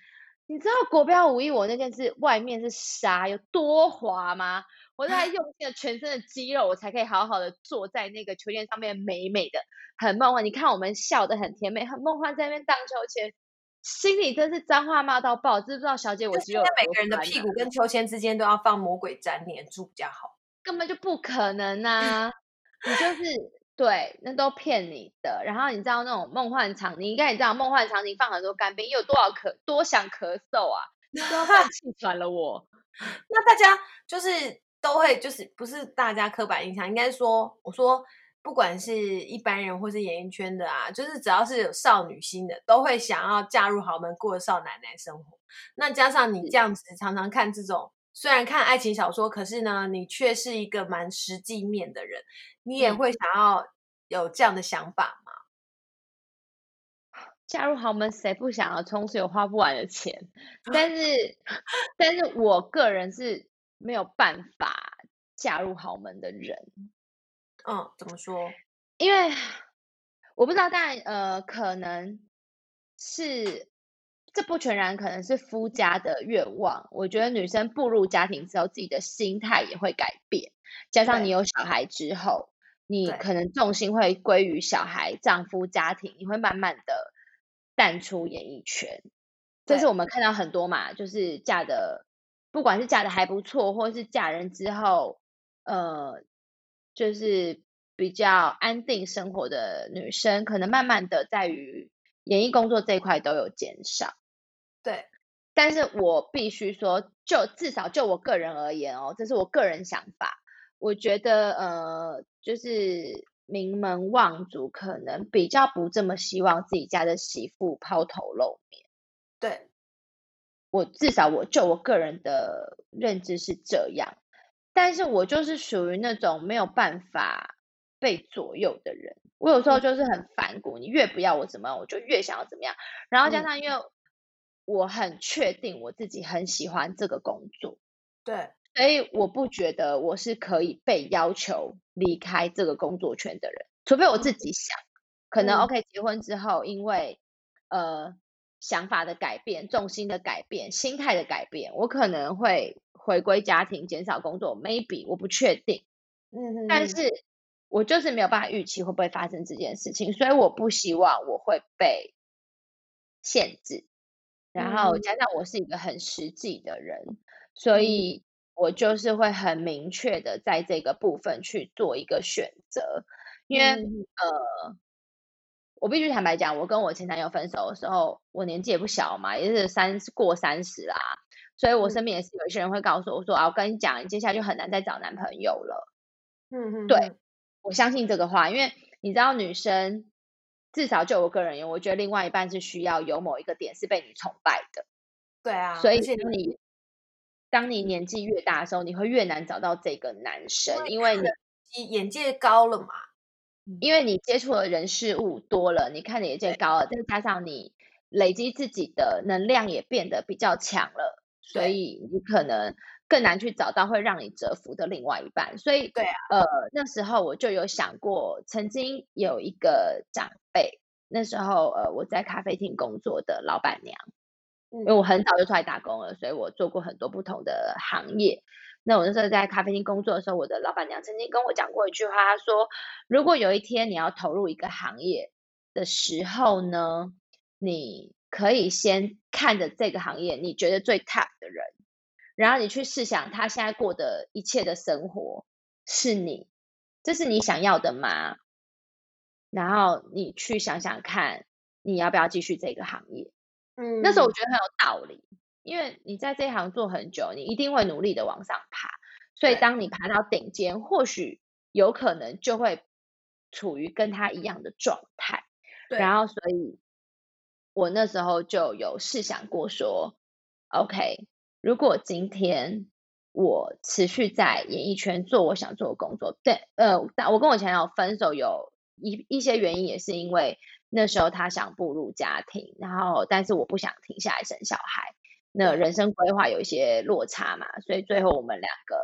你知道国标舞艺我那件是外面是沙有多滑吗？我在用尽了全身的肌肉，我才可以好好的坐在那个秋千上面，美美的，很梦幻。你看我们笑得很甜美，很梦幻，在那边荡秋千。心里真是脏话骂到爆，知不知道小姐我只有？在每个人的屁股跟秋千之间都要放魔鬼粘黏住比较好，根本就不可能 啊！你就是对，那都骗你的。然后你知道那种梦幻场你，应该也知道梦幻场景放很多干冰，有多少咳多想咳嗽啊？都要放气喘了我。那大家就是都会就是不是大家刻板印象，应该说我说。不管是一般人或是演艺圈的啊，就是只要是有少女心的，都会想要嫁入豪门过少奶奶生活。那加上你这样子常常看这种，虽然看爱情小说，可是呢，你却是一个蛮实际面的人，你也会想要有这样的想法吗？嫁入豪门谁不想要？同时有花不完的钱，但是，但是我个人是没有办法嫁入豪门的人。嗯，怎么说？因为我不知道，但呃，可能是这不全然可能是夫家的愿望。我觉得女生步入家庭之后，自己的心态也会改变，加上你有小孩之后，你可能重心会归于小孩、丈夫、家庭，你会慢慢的。淡出演艺圈，这是我们看到很多嘛，就是嫁的，不管是嫁的还不错，或是嫁人之后，呃，就是比较安定生活的女生，可能慢慢的在于演艺工作这一块都有减少。对，但是我必须说，就至少就我个人而言哦，这是我个人想法，我觉得呃，就是。名门望族可能比较不这么希望自己家的媳妇抛头露面，对，我至少我就我个人的认知是这样，但是我就是属于那种没有办法被左右的人，我有时候就是很反骨，你越不要我怎么样，我就越想要怎么样，然后加上因为我很确定我自己很喜欢这个工作，对。所以我不觉得我是可以被要求离开这个工作圈的人，除非我自己想，可能 OK 结婚之后，因为呃想法的改变、重心的改变、心态的改变，我可能会回归家庭，减少工作，maybe 我不确定，嗯，但是我就是没有办法预期会不会发生这件事情，所以我不希望我会被限制，然后加上我是一个很实际的人，所以。我就是会很明确的在这个部分去做一个选择，因为、嗯、呃，我必须坦白讲，我跟我前男友分手的时候，我年纪也不小嘛，也是三过三十啦，所以我身边也是有一些人会告诉我说、嗯、啊，我跟你讲，你接下来就很难再找男朋友了。嗯嗯，对，我相信这个话，因为你知道，女生至少就我个人而言，我觉得另外一半是需要有某一个点是被你崇拜的。对啊，所以你。当你年纪越大的时候，你会越难找到这个男生，因为你眼界高了嘛，因为你接触的人事物多了，你看的眼界高了，再加上你累积自己的能量也变得比较强了，所以你可能更难去找到会让你折服的另外一半。所以，对啊，呃，那时候我就有想过，曾经有一个长辈，那时候呃，我在咖啡厅工作的老板娘。因为我很早就出来打工了，所以我做过很多不同的行业。那我那时候在咖啡厅工作的时候，我的老板娘曾经跟我讲过一句话，她说：“如果有一天你要投入一个行业的时候呢，你可以先看着这个行业你觉得最 top 的人，然后你去试想他现在过的一切的生活是你，这是你想要的吗？然后你去想想看，你要不要继续这个行业？”嗯，那时候我觉得很有道理，因为你在这一行做很久，你一定会努力的往上爬，所以当你爬到顶尖，或许有可能就会处于跟他一样的状态。对，然后所以，我那时候就有试想过说，OK，如果今天我持续在演艺圈做我想做的工作，对，呃，但我跟我前男友分手有一一些原因，也是因为。那时候他想步入家庭，然后但是我不想停下来生小孩，那人生规划有一些落差嘛，所以最后我们两个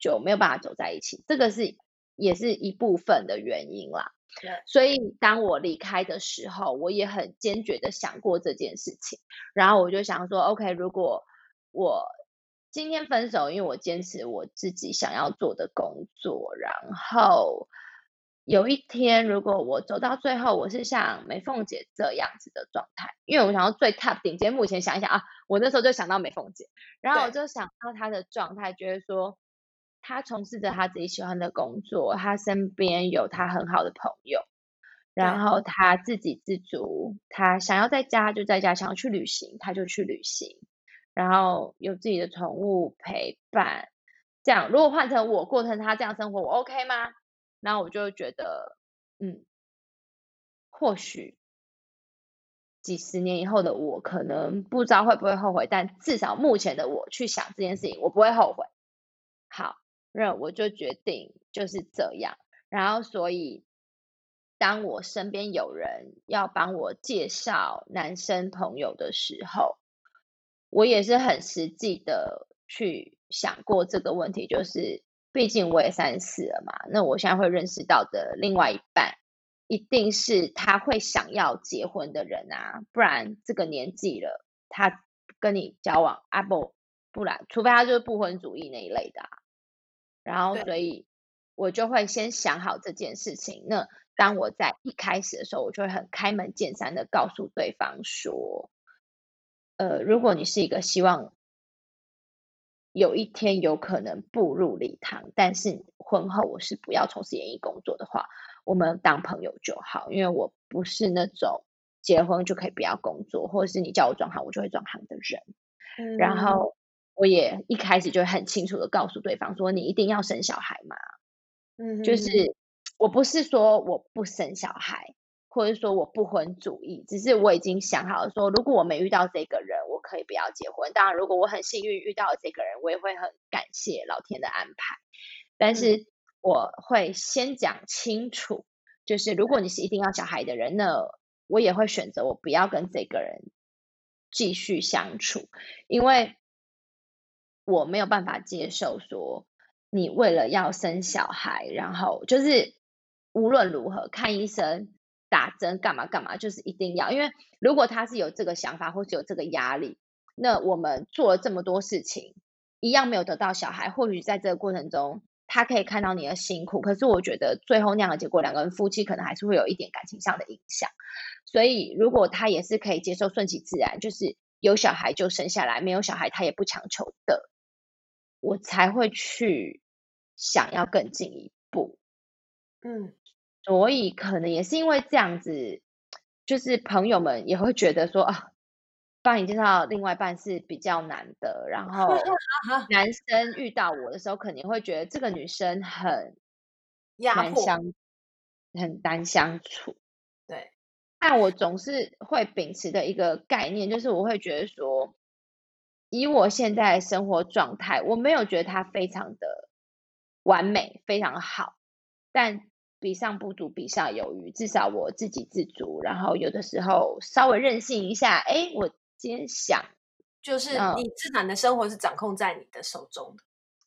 就没有办法走在一起，这个是也是一部分的原因啦。所以当我离开的时候，我也很坚决的想过这件事情，然后我就想说，OK，如果我今天分手，因为我坚持我自己想要做的工作，然后。有一天，如果我走到最后，我是像美凤姐这样子的状态，因为我想要最 top 顶尖。目前想一想啊，我那时候就想到美凤姐，然后我就想到她的状态，觉得说她从事着她自己喜欢的工作，她身边有她很好的朋友，然后她自给自足，她想要在家就在家，想要去旅行她就去旅行，然后有自己的宠物陪伴。这样，如果换成我过成她这样生活，我 OK 吗？然后我就觉得，嗯，或许几十年以后的我，可能不知道会不会后悔，但至少目前的我去想这件事情，我不会后悔。好，那我就决定就是这样。然后，所以当我身边有人要帮我介绍男生朋友的时候，我也是很实际的去想过这个问题，就是毕竟我也三十四了嘛，那我现在会认识到的另外一半，一定是他会想要结婚的人啊，不然这个年纪了，他跟你交往啊不，不然除非他就是不婚主义那一类的啊，然后所以我就会先想好这件事情。那当我在一开始的时候，我就会很开门见山的告诉对方说，呃，如果你是一个希望有一天有可能步入礼堂，但是婚后我是不要从事演艺工作的话，我们当朋友就好，因为我不是那种结婚就可以不要工作，或者是你叫我转行我就会转行的人。嗯、然后我也一开始就很清楚的告诉对方说，你一定要生小孩嘛，嗯，就是。我不是说我不生小孩，或者说我不婚主义，只是我已经想好了说，如果我没遇到这个人，我可以不要结婚。当然，如果我很幸运遇到了这个人，我也会很感谢老天的安排。但是我会先讲清楚，就是如果你是一定要小孩的人，那我也会选择我不要跟这个人继续相处，因为我没有办法接受说你为了要生小孩，然后就是。无论如何，看医生、打针干嘛干嘛，就是一定要。因为如果他是有这个想法，或是有这个压力，那我们做了这么多事情，一样没有得到小孩。或许在这个过程中，他可以看到你的辛苦，可是我觉得最后那样的结果，两个人夫妻可能还是会有一点感情上的影响。所以，如果他也是可以接受顺其自然，就是有小孩就生下来，没有小孩他也不强求的，我才会去想要更进一步。嗯。所以可能也是因为这样子，就是朋友们也会觉得说啊，帮你介绍另外一半是比较难的。然后 男生遇到我的时候，肯定会觉得这个女生很难相，很难相处。对，但我总是会秉持的一个概念，就是我会觉得说，以我现在的生活状态，我没有觉得他非常的完美，非常好，但。比上不足，比下有余。至少我自给自足，然后有的时候稍微任性一下。哎，我今天想，就是你自然的生活是掌控在你的手中的。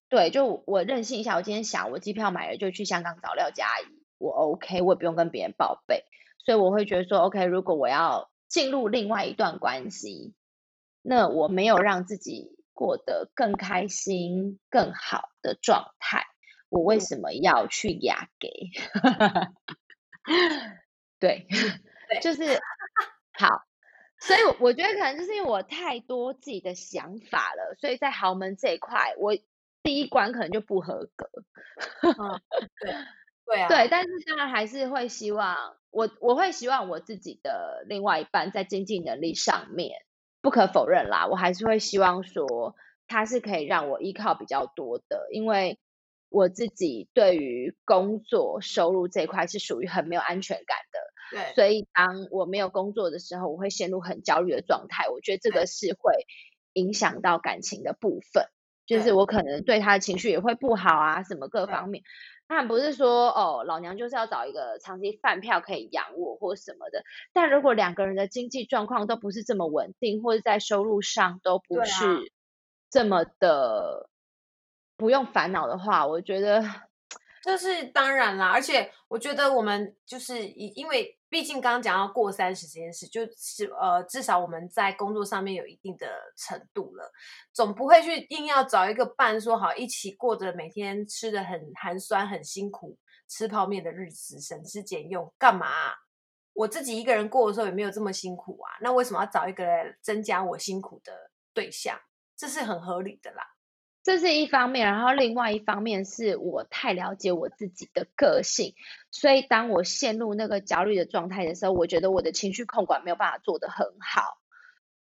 对，就我任性一下。我今天想，我机票买了，就去香港找廖佳怡，我 OK，我也不用跟别人报备。所以我会觉得说，OK，如果我要进入另外一段关系，那我没有让自己过得更开心、更好的状态。我为什么要去压给？对，对，就是好，所以我觉得可能就是因为我太多自己的想法了，所以在豪门这一块，我第一关可能就不合格。嗯、对，对啊，对，但是当然还是会希望我，我会希望我自己的另外一半在经济能力上面，不可否认啦，我还是会希望说他是可以让我依靠比较多的，因为。我自己对于工作收入这一块是属于很没有安全感的，对，所以当我没有工作的时候，我会陷入很焦虑的状态。我觉得这个是会影响到感情的部分，就是我可能对他的情绪也会不好啊，什么各方面。当然不是说哦，老娘就是要找一个长期饭票可以养我或什么的。但如果两个人的经济状况都不是这么稳定，或者在收入上都不是这么的。不用烦恼的话，我觉得这是当然啦。而且我觉得我们就是以，因为毕竟刚刚讲到过三十这件事，就是呃，至少我们在工作上面有一定的程度了，总不会去硬要找一个伴说好一起过着每天吃的很寒酸、很辛苦吃泡面的日子，省吃俭用干嘛？我自己一个人过的时候也没有这么辛苦啊，那为什么要找一个增加我辛苦的对象？这是很合理的啦。这是一方面，然后另外一方面是我太了解我自己的个性，所以当我陷入那个焦虑的状态的时候，我觉得我的情绪控管没有办法做得很好，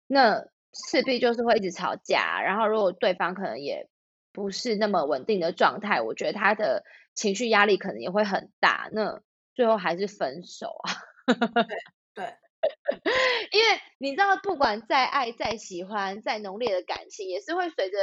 那势必就是会一直吵架。然后如果对方可能也不是那么稳定的状态，我觉得他的情绪压力可能也会很大，那最后还是分手啊。对 对，因为你知道，不管再爱、再喜欢、再浓烈的感情，也是会随着。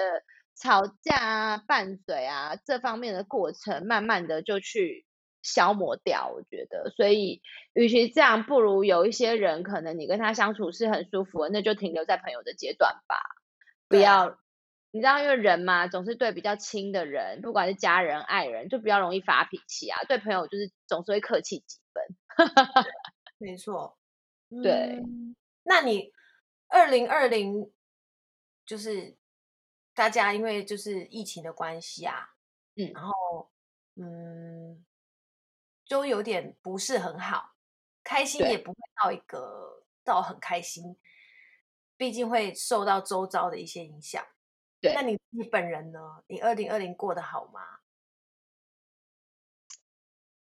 吵架啊，拌嘴啊，这方面的过程，慢慢的就去消磨掉。我觉得，所以与其这样，不如有一些人，可能你跟他相处是很舒服的，那就停留在朋友的阶段吧，不要。你知道，因为人嘛，总是对比较亲的人，不管是家人、爱人，就比较容易发脾气啊。对朋友，就是总是会客气几分。没错，对。嗯，那你二零二零就是大家因为就是疫情的关系啊，嗯，然后嗯，就有点不是很好，开心也不会到一个到很开心，毕竟会受到周遭的一些影响。对，那你你本人呢？你二零二零过得好吗？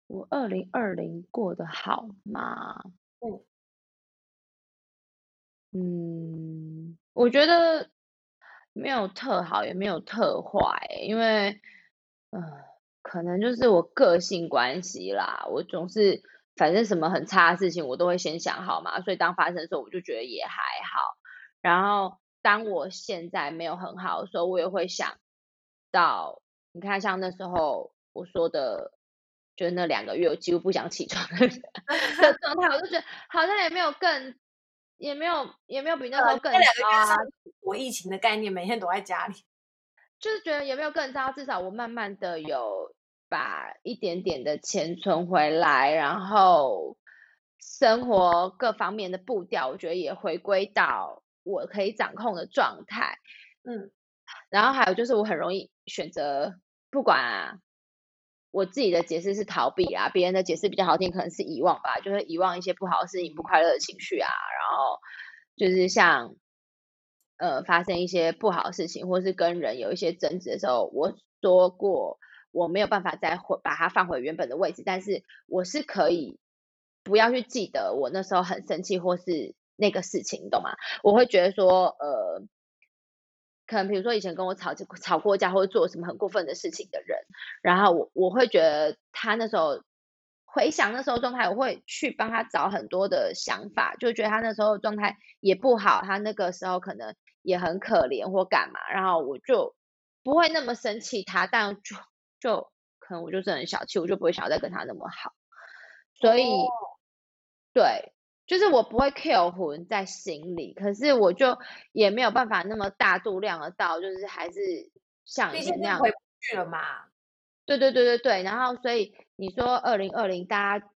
我二零二零过得好吗？嗯嗯，我觉得没有特好，也没有特坏，因为嗯、可能就是我个性关系啦。我总是反正什么很差的事情，我都会先想好嘛，所以当发生的时候，我就觉得也还好。然后。当我现在没有很好的时候，我也会想到，你看，像那时候我说的，就是那两个月我几乎不想起床 的状态，我就觉得好像也没有更，也没有，也没有比那时候更糟啊。我疫情的概念，每天躲在家里，就是觉得也没有更糟，至少我慢慢的有把一点点的钱存回来，然后生活各方面的步调，我觉得也回归到。我可以掌控的状态，嗯，然后还有就是我很容易选择，不管啊，我自己的解释是逃避啊，别人的解释比较好听，可能是遗忘吧，就是遗忘一些不好的事情、不快乐的情绪啊，然后就是像呃发生一些不好的事情，或是跟人有一些争执的时候，我说过我没有办法再回把它放回原本的位置，但是我是可以不要去记得我那时候很生气或是。那个事情，懂吗？我会觉得说，呃，可能比如说以前跟我吵吵过架，或者做什么很过分的事情的人，然后我我会觉得他那时候回想那时候状态，我会去帮他找很多的想法，就觉得他那时候状态也不好，他那个时候可能也很可怜或干嘛，然后我就不会那么生气他，但就就可能我就是很小气，我就不会想要再跟他那么好，所以、哦、对。就是我不会 kill 魂在心里，可是我就也没有办法那么大度量的到，就是还是像以前那样回不去了嘛。对对对对对，然后所以你说二零二零大家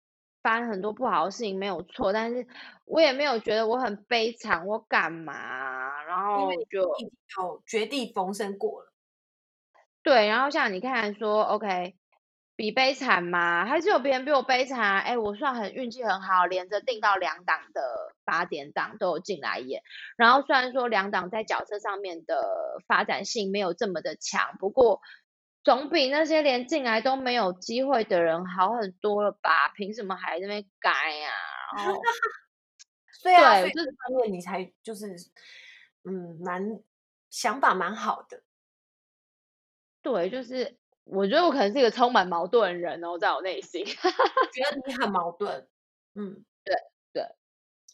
发生很多不好的事情没有错，但是我也没有觉得我很悲惨，我干嘛？然后就已经有绝地逢生过了。对，然后像你看说 OK。比悲惨吗？还是有别人比我悲惨？哎，我算很运气很好，连着订到两档的八点档都有进来演。然后虽然说两档在角色上面的发展性没有这么的强，不过总比那些连进来都没有机会的人好很多了吧？凭什么还在那边改呀？然后，对啊，所以这方面你才就是嗯，蛮想法蛮好的。对，就是。我觉得我可能是一个充满矛盾的人哦，在我内心，觉得你很矛盾。嗯，对对。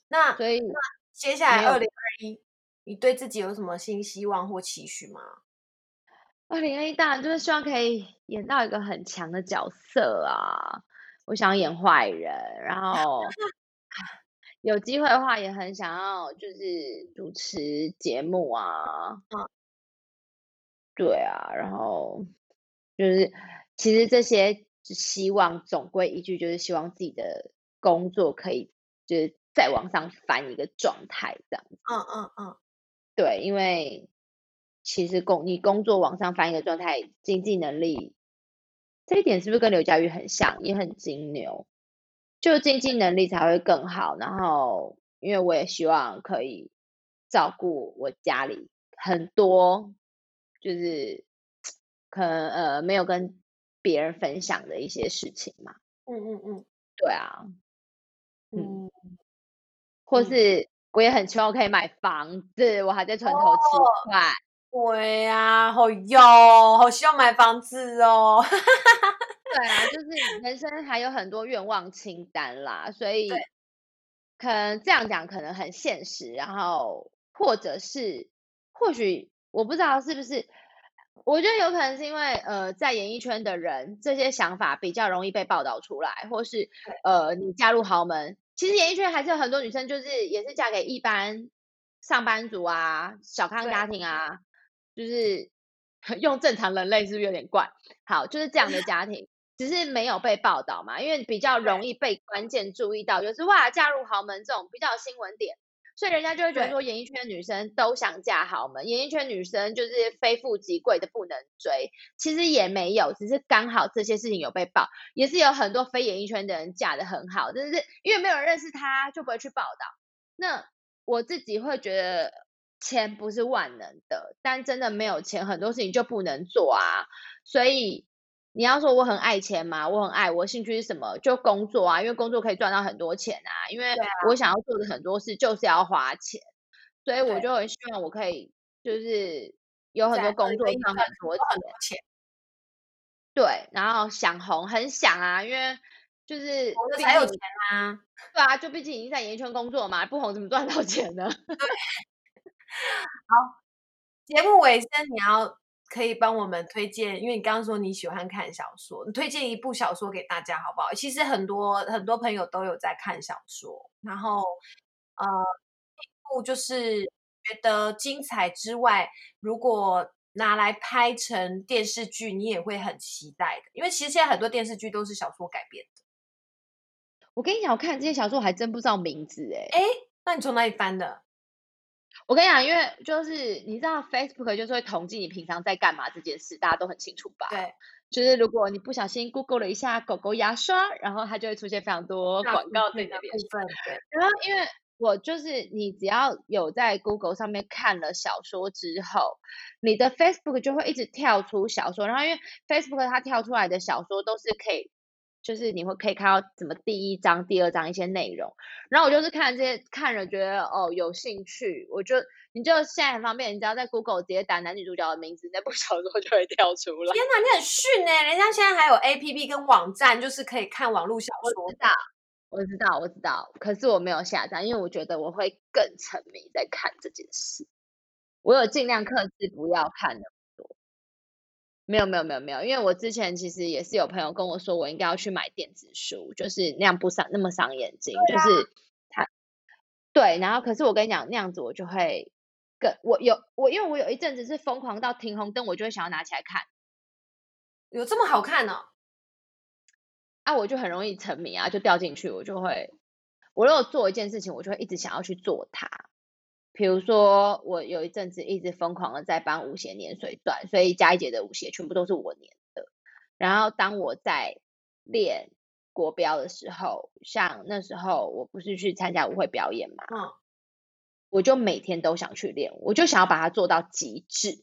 那所以，那接下来二零二一，你对自己有什么新希望或期许吗？二零二一当然就是希望可以演到一个很强的角色啊！我想演坏人，然后 有机会的话也很想要就是主持节目啊。嗯，对啊，然后。就是，其实这些希望总归一句，就是希望自己的工作可以就是再往上翻一个状态，这样子。嗯嗯嗯，对，因为其实工你工作往上翻一个状态，经济能力这一点是不是跟刘佳玉很像，也很金牛，就经济能力才会更好。然后，因为我也希望可以照顾我家里很多，就是。可能呃没有跟别人分享的一些事情嘛，嗯嗯嗯，对啊，嗯，或是我也很希望可以买房子，我还在存头期款，哦，对啊，好哟，好希望买房子哦，对啊，就是人生还有很多愿望清单啦，所以。可能这样讲可能很现实，然后或者是或许我不知道是不是。我觉得有可能是因为呃，在演艺圈的人，这些想法比较容易被报道出来，或是呃，你嫁入豪门，其实演艺圈还是有很多女生，就是也是嫁给一般上班族啊、小康家庭啊，就是 用正常人类是不是有点怪？好，就是这样的家庭，只是没有被报道嘛，因为比较容易被关键注意到，就是哇，嫁入豪门这种比较新闻点。所以人家就会觉得说，演艺圈女生都想嫁豪门，演艺圈女生就是非富即贵的不能追。其实也没有，只是刚好这些事情有被报，也是有很多非演艺圈的人嫁的很好，但是因为没有人认识他，就不会去报道。那我自己会觉得钱不是万能的，但真的没有钱，很多事情就不能做啊。所以。你要说我很爱钱吗？我很爱，我兴趣是什么？就工作啊，因为工作可以赚到很多钱啊。因为我想要做的很多事就是要花钱，所以我就很希望我可以就是有很多工作赚很多钱。对，然后想红很想啊，因为就是红才有钱啊。对啊，就毕竟已经在演艺圈工作嘛，不红怎么赚到钱呢？对。好，节目尾声你要。可以帮我们推荐，因为你刚刚说你喜欢看小说，你推荐一部小说给大家好不好？其实很多很多朋友都有在看小说，然后呃，一部就是觉得精彩之外，如果拿来拍成电视剧，你也会很期待的，因为其实现在很多电视剧都是小说改编的。我跟你讲，我看这些小说我还真不知道名字诶。诶，那你从哪里翻的？我跟你讲，因为就是你知道，Facebook 就是会统计你平常在干嘛这件事，大家都很清楚吧？对，就是如果你不小心 Google 了一下狗狗牙刷，然后它就会出现非常多广告在那边。部分对。然后因为我就是你只要有在 Google 上面看了小说之后，你的 Facebook 就会一直跳出小说，然后因为 Facebook 它跳出来的小说都是可以。就是你会可以看到怎么第一章、第二章一些内容，然后我就是看这些看了觉得哦有兴趣，我就你就现在很方便，你只要在 Google 直接打男女主角的名字，那部 小说就会跳出来。天哪，你很逊哎！人家现在还有 APP 跟网站，就是可以看网络小说。我知道，我知道，我知道，可是我没有下载，因为我觉得我会更沉迷在看这件事。我有尽量克制不要看的。没有没有没有没有，因为我之前其实也是有朋友跟我说，我应该要去买电子书，就是那样不伤那么伤眼睛，啊、就是他对，然后可是我跟你讲那样子我就会更我有我因为我有一阵子是疯狂到停红灯，我就会想要拿起来看，有这么好看呢？啊，我就很容易沉迷啊，就掉进去，我就会我如果做一件事情，我就会一直想要去做它。比如说，我有一阵子一直疯狂的在帮舞鞋粘水钻，所以嘉义姐的舞鞋全部都是我粘的。然后当我在练国标的时候，像那时候我不是去参加舞会表演嘛，嗯，我就每天都想去练，我就想要把它做到极致。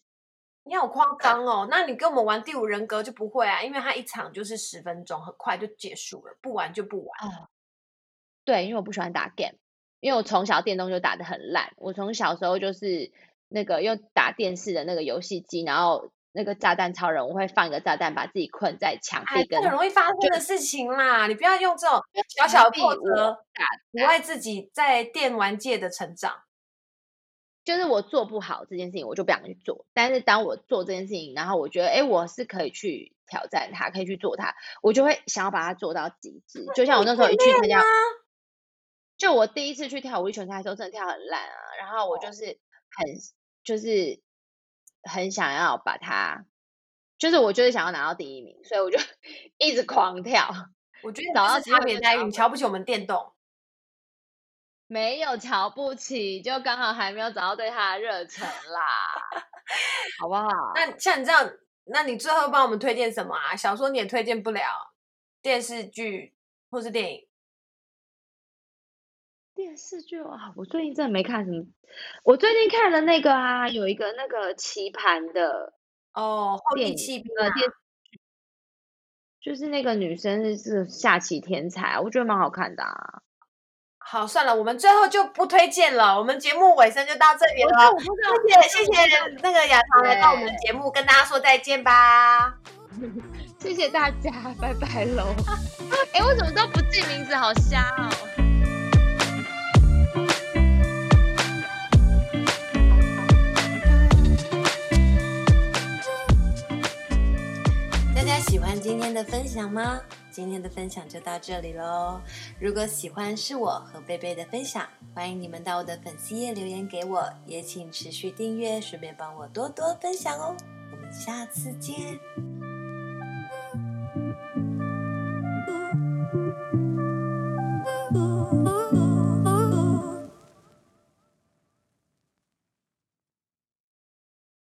你好夸张哦！那你跟我们玩第五人格就不会啊，因为它一场就是十分钟，很快就结束了，不玩就不玩。嗯，对，因为我不喜欢打 game。因为我从小电动就打得很烂，我从小时候就是那个用打电视的那个游戏机，然后那个炸弹超人，我会放一个炸弹把自己困在墙壁跟，跟很容易发生的事情啦，你不要用这种小小的挫折阻碍自己在电玩界的成长。就是我做不好这件事情，我就不想去做。但是当我做这件事情，然后我觉得，哎，我是可以去挑战它，可以去做它，我就会想要把它做到极致。就像我那时候一去参加。就我第一次去跳舞力全开的时候，真的跳很烂啊！然后我就是很，就是很想要把它，就是我就是想要拿到第一名，所以我就 一直狂跳。我觉得找到差别待遇，你瞧不起我们电动？没有瞧不起，就刚好还没有找到对它的热 忱啦，好不好？那像你这样，那你最后帮我们推荐什么啊？小说你也推荐不了，电视剧或是电影？电视剧啊，我最近真的没看什么。我最近看了那个啊，有一个那个棋盘的哦，后翼弃兵啊，电就是那个女生是下棋天才，我觉得蛮好看的啊。好，算了，我们最后就不推荐了，我们节目尾声就到这里了。谢谢谢谢那个雅棠来到我们节目，跟大家说再见吧。谢谢大家，拜拜喽。哎，我怎么都不记名字，好瞎哦。喜欢今天的分享吗？今天的分享就到这里喽。如果喜欢是我和贝贝的分享，欢迎你们到我的粉丝页留言给我，也请持续订阅，顺便帮我多多分享哦。我们下次见。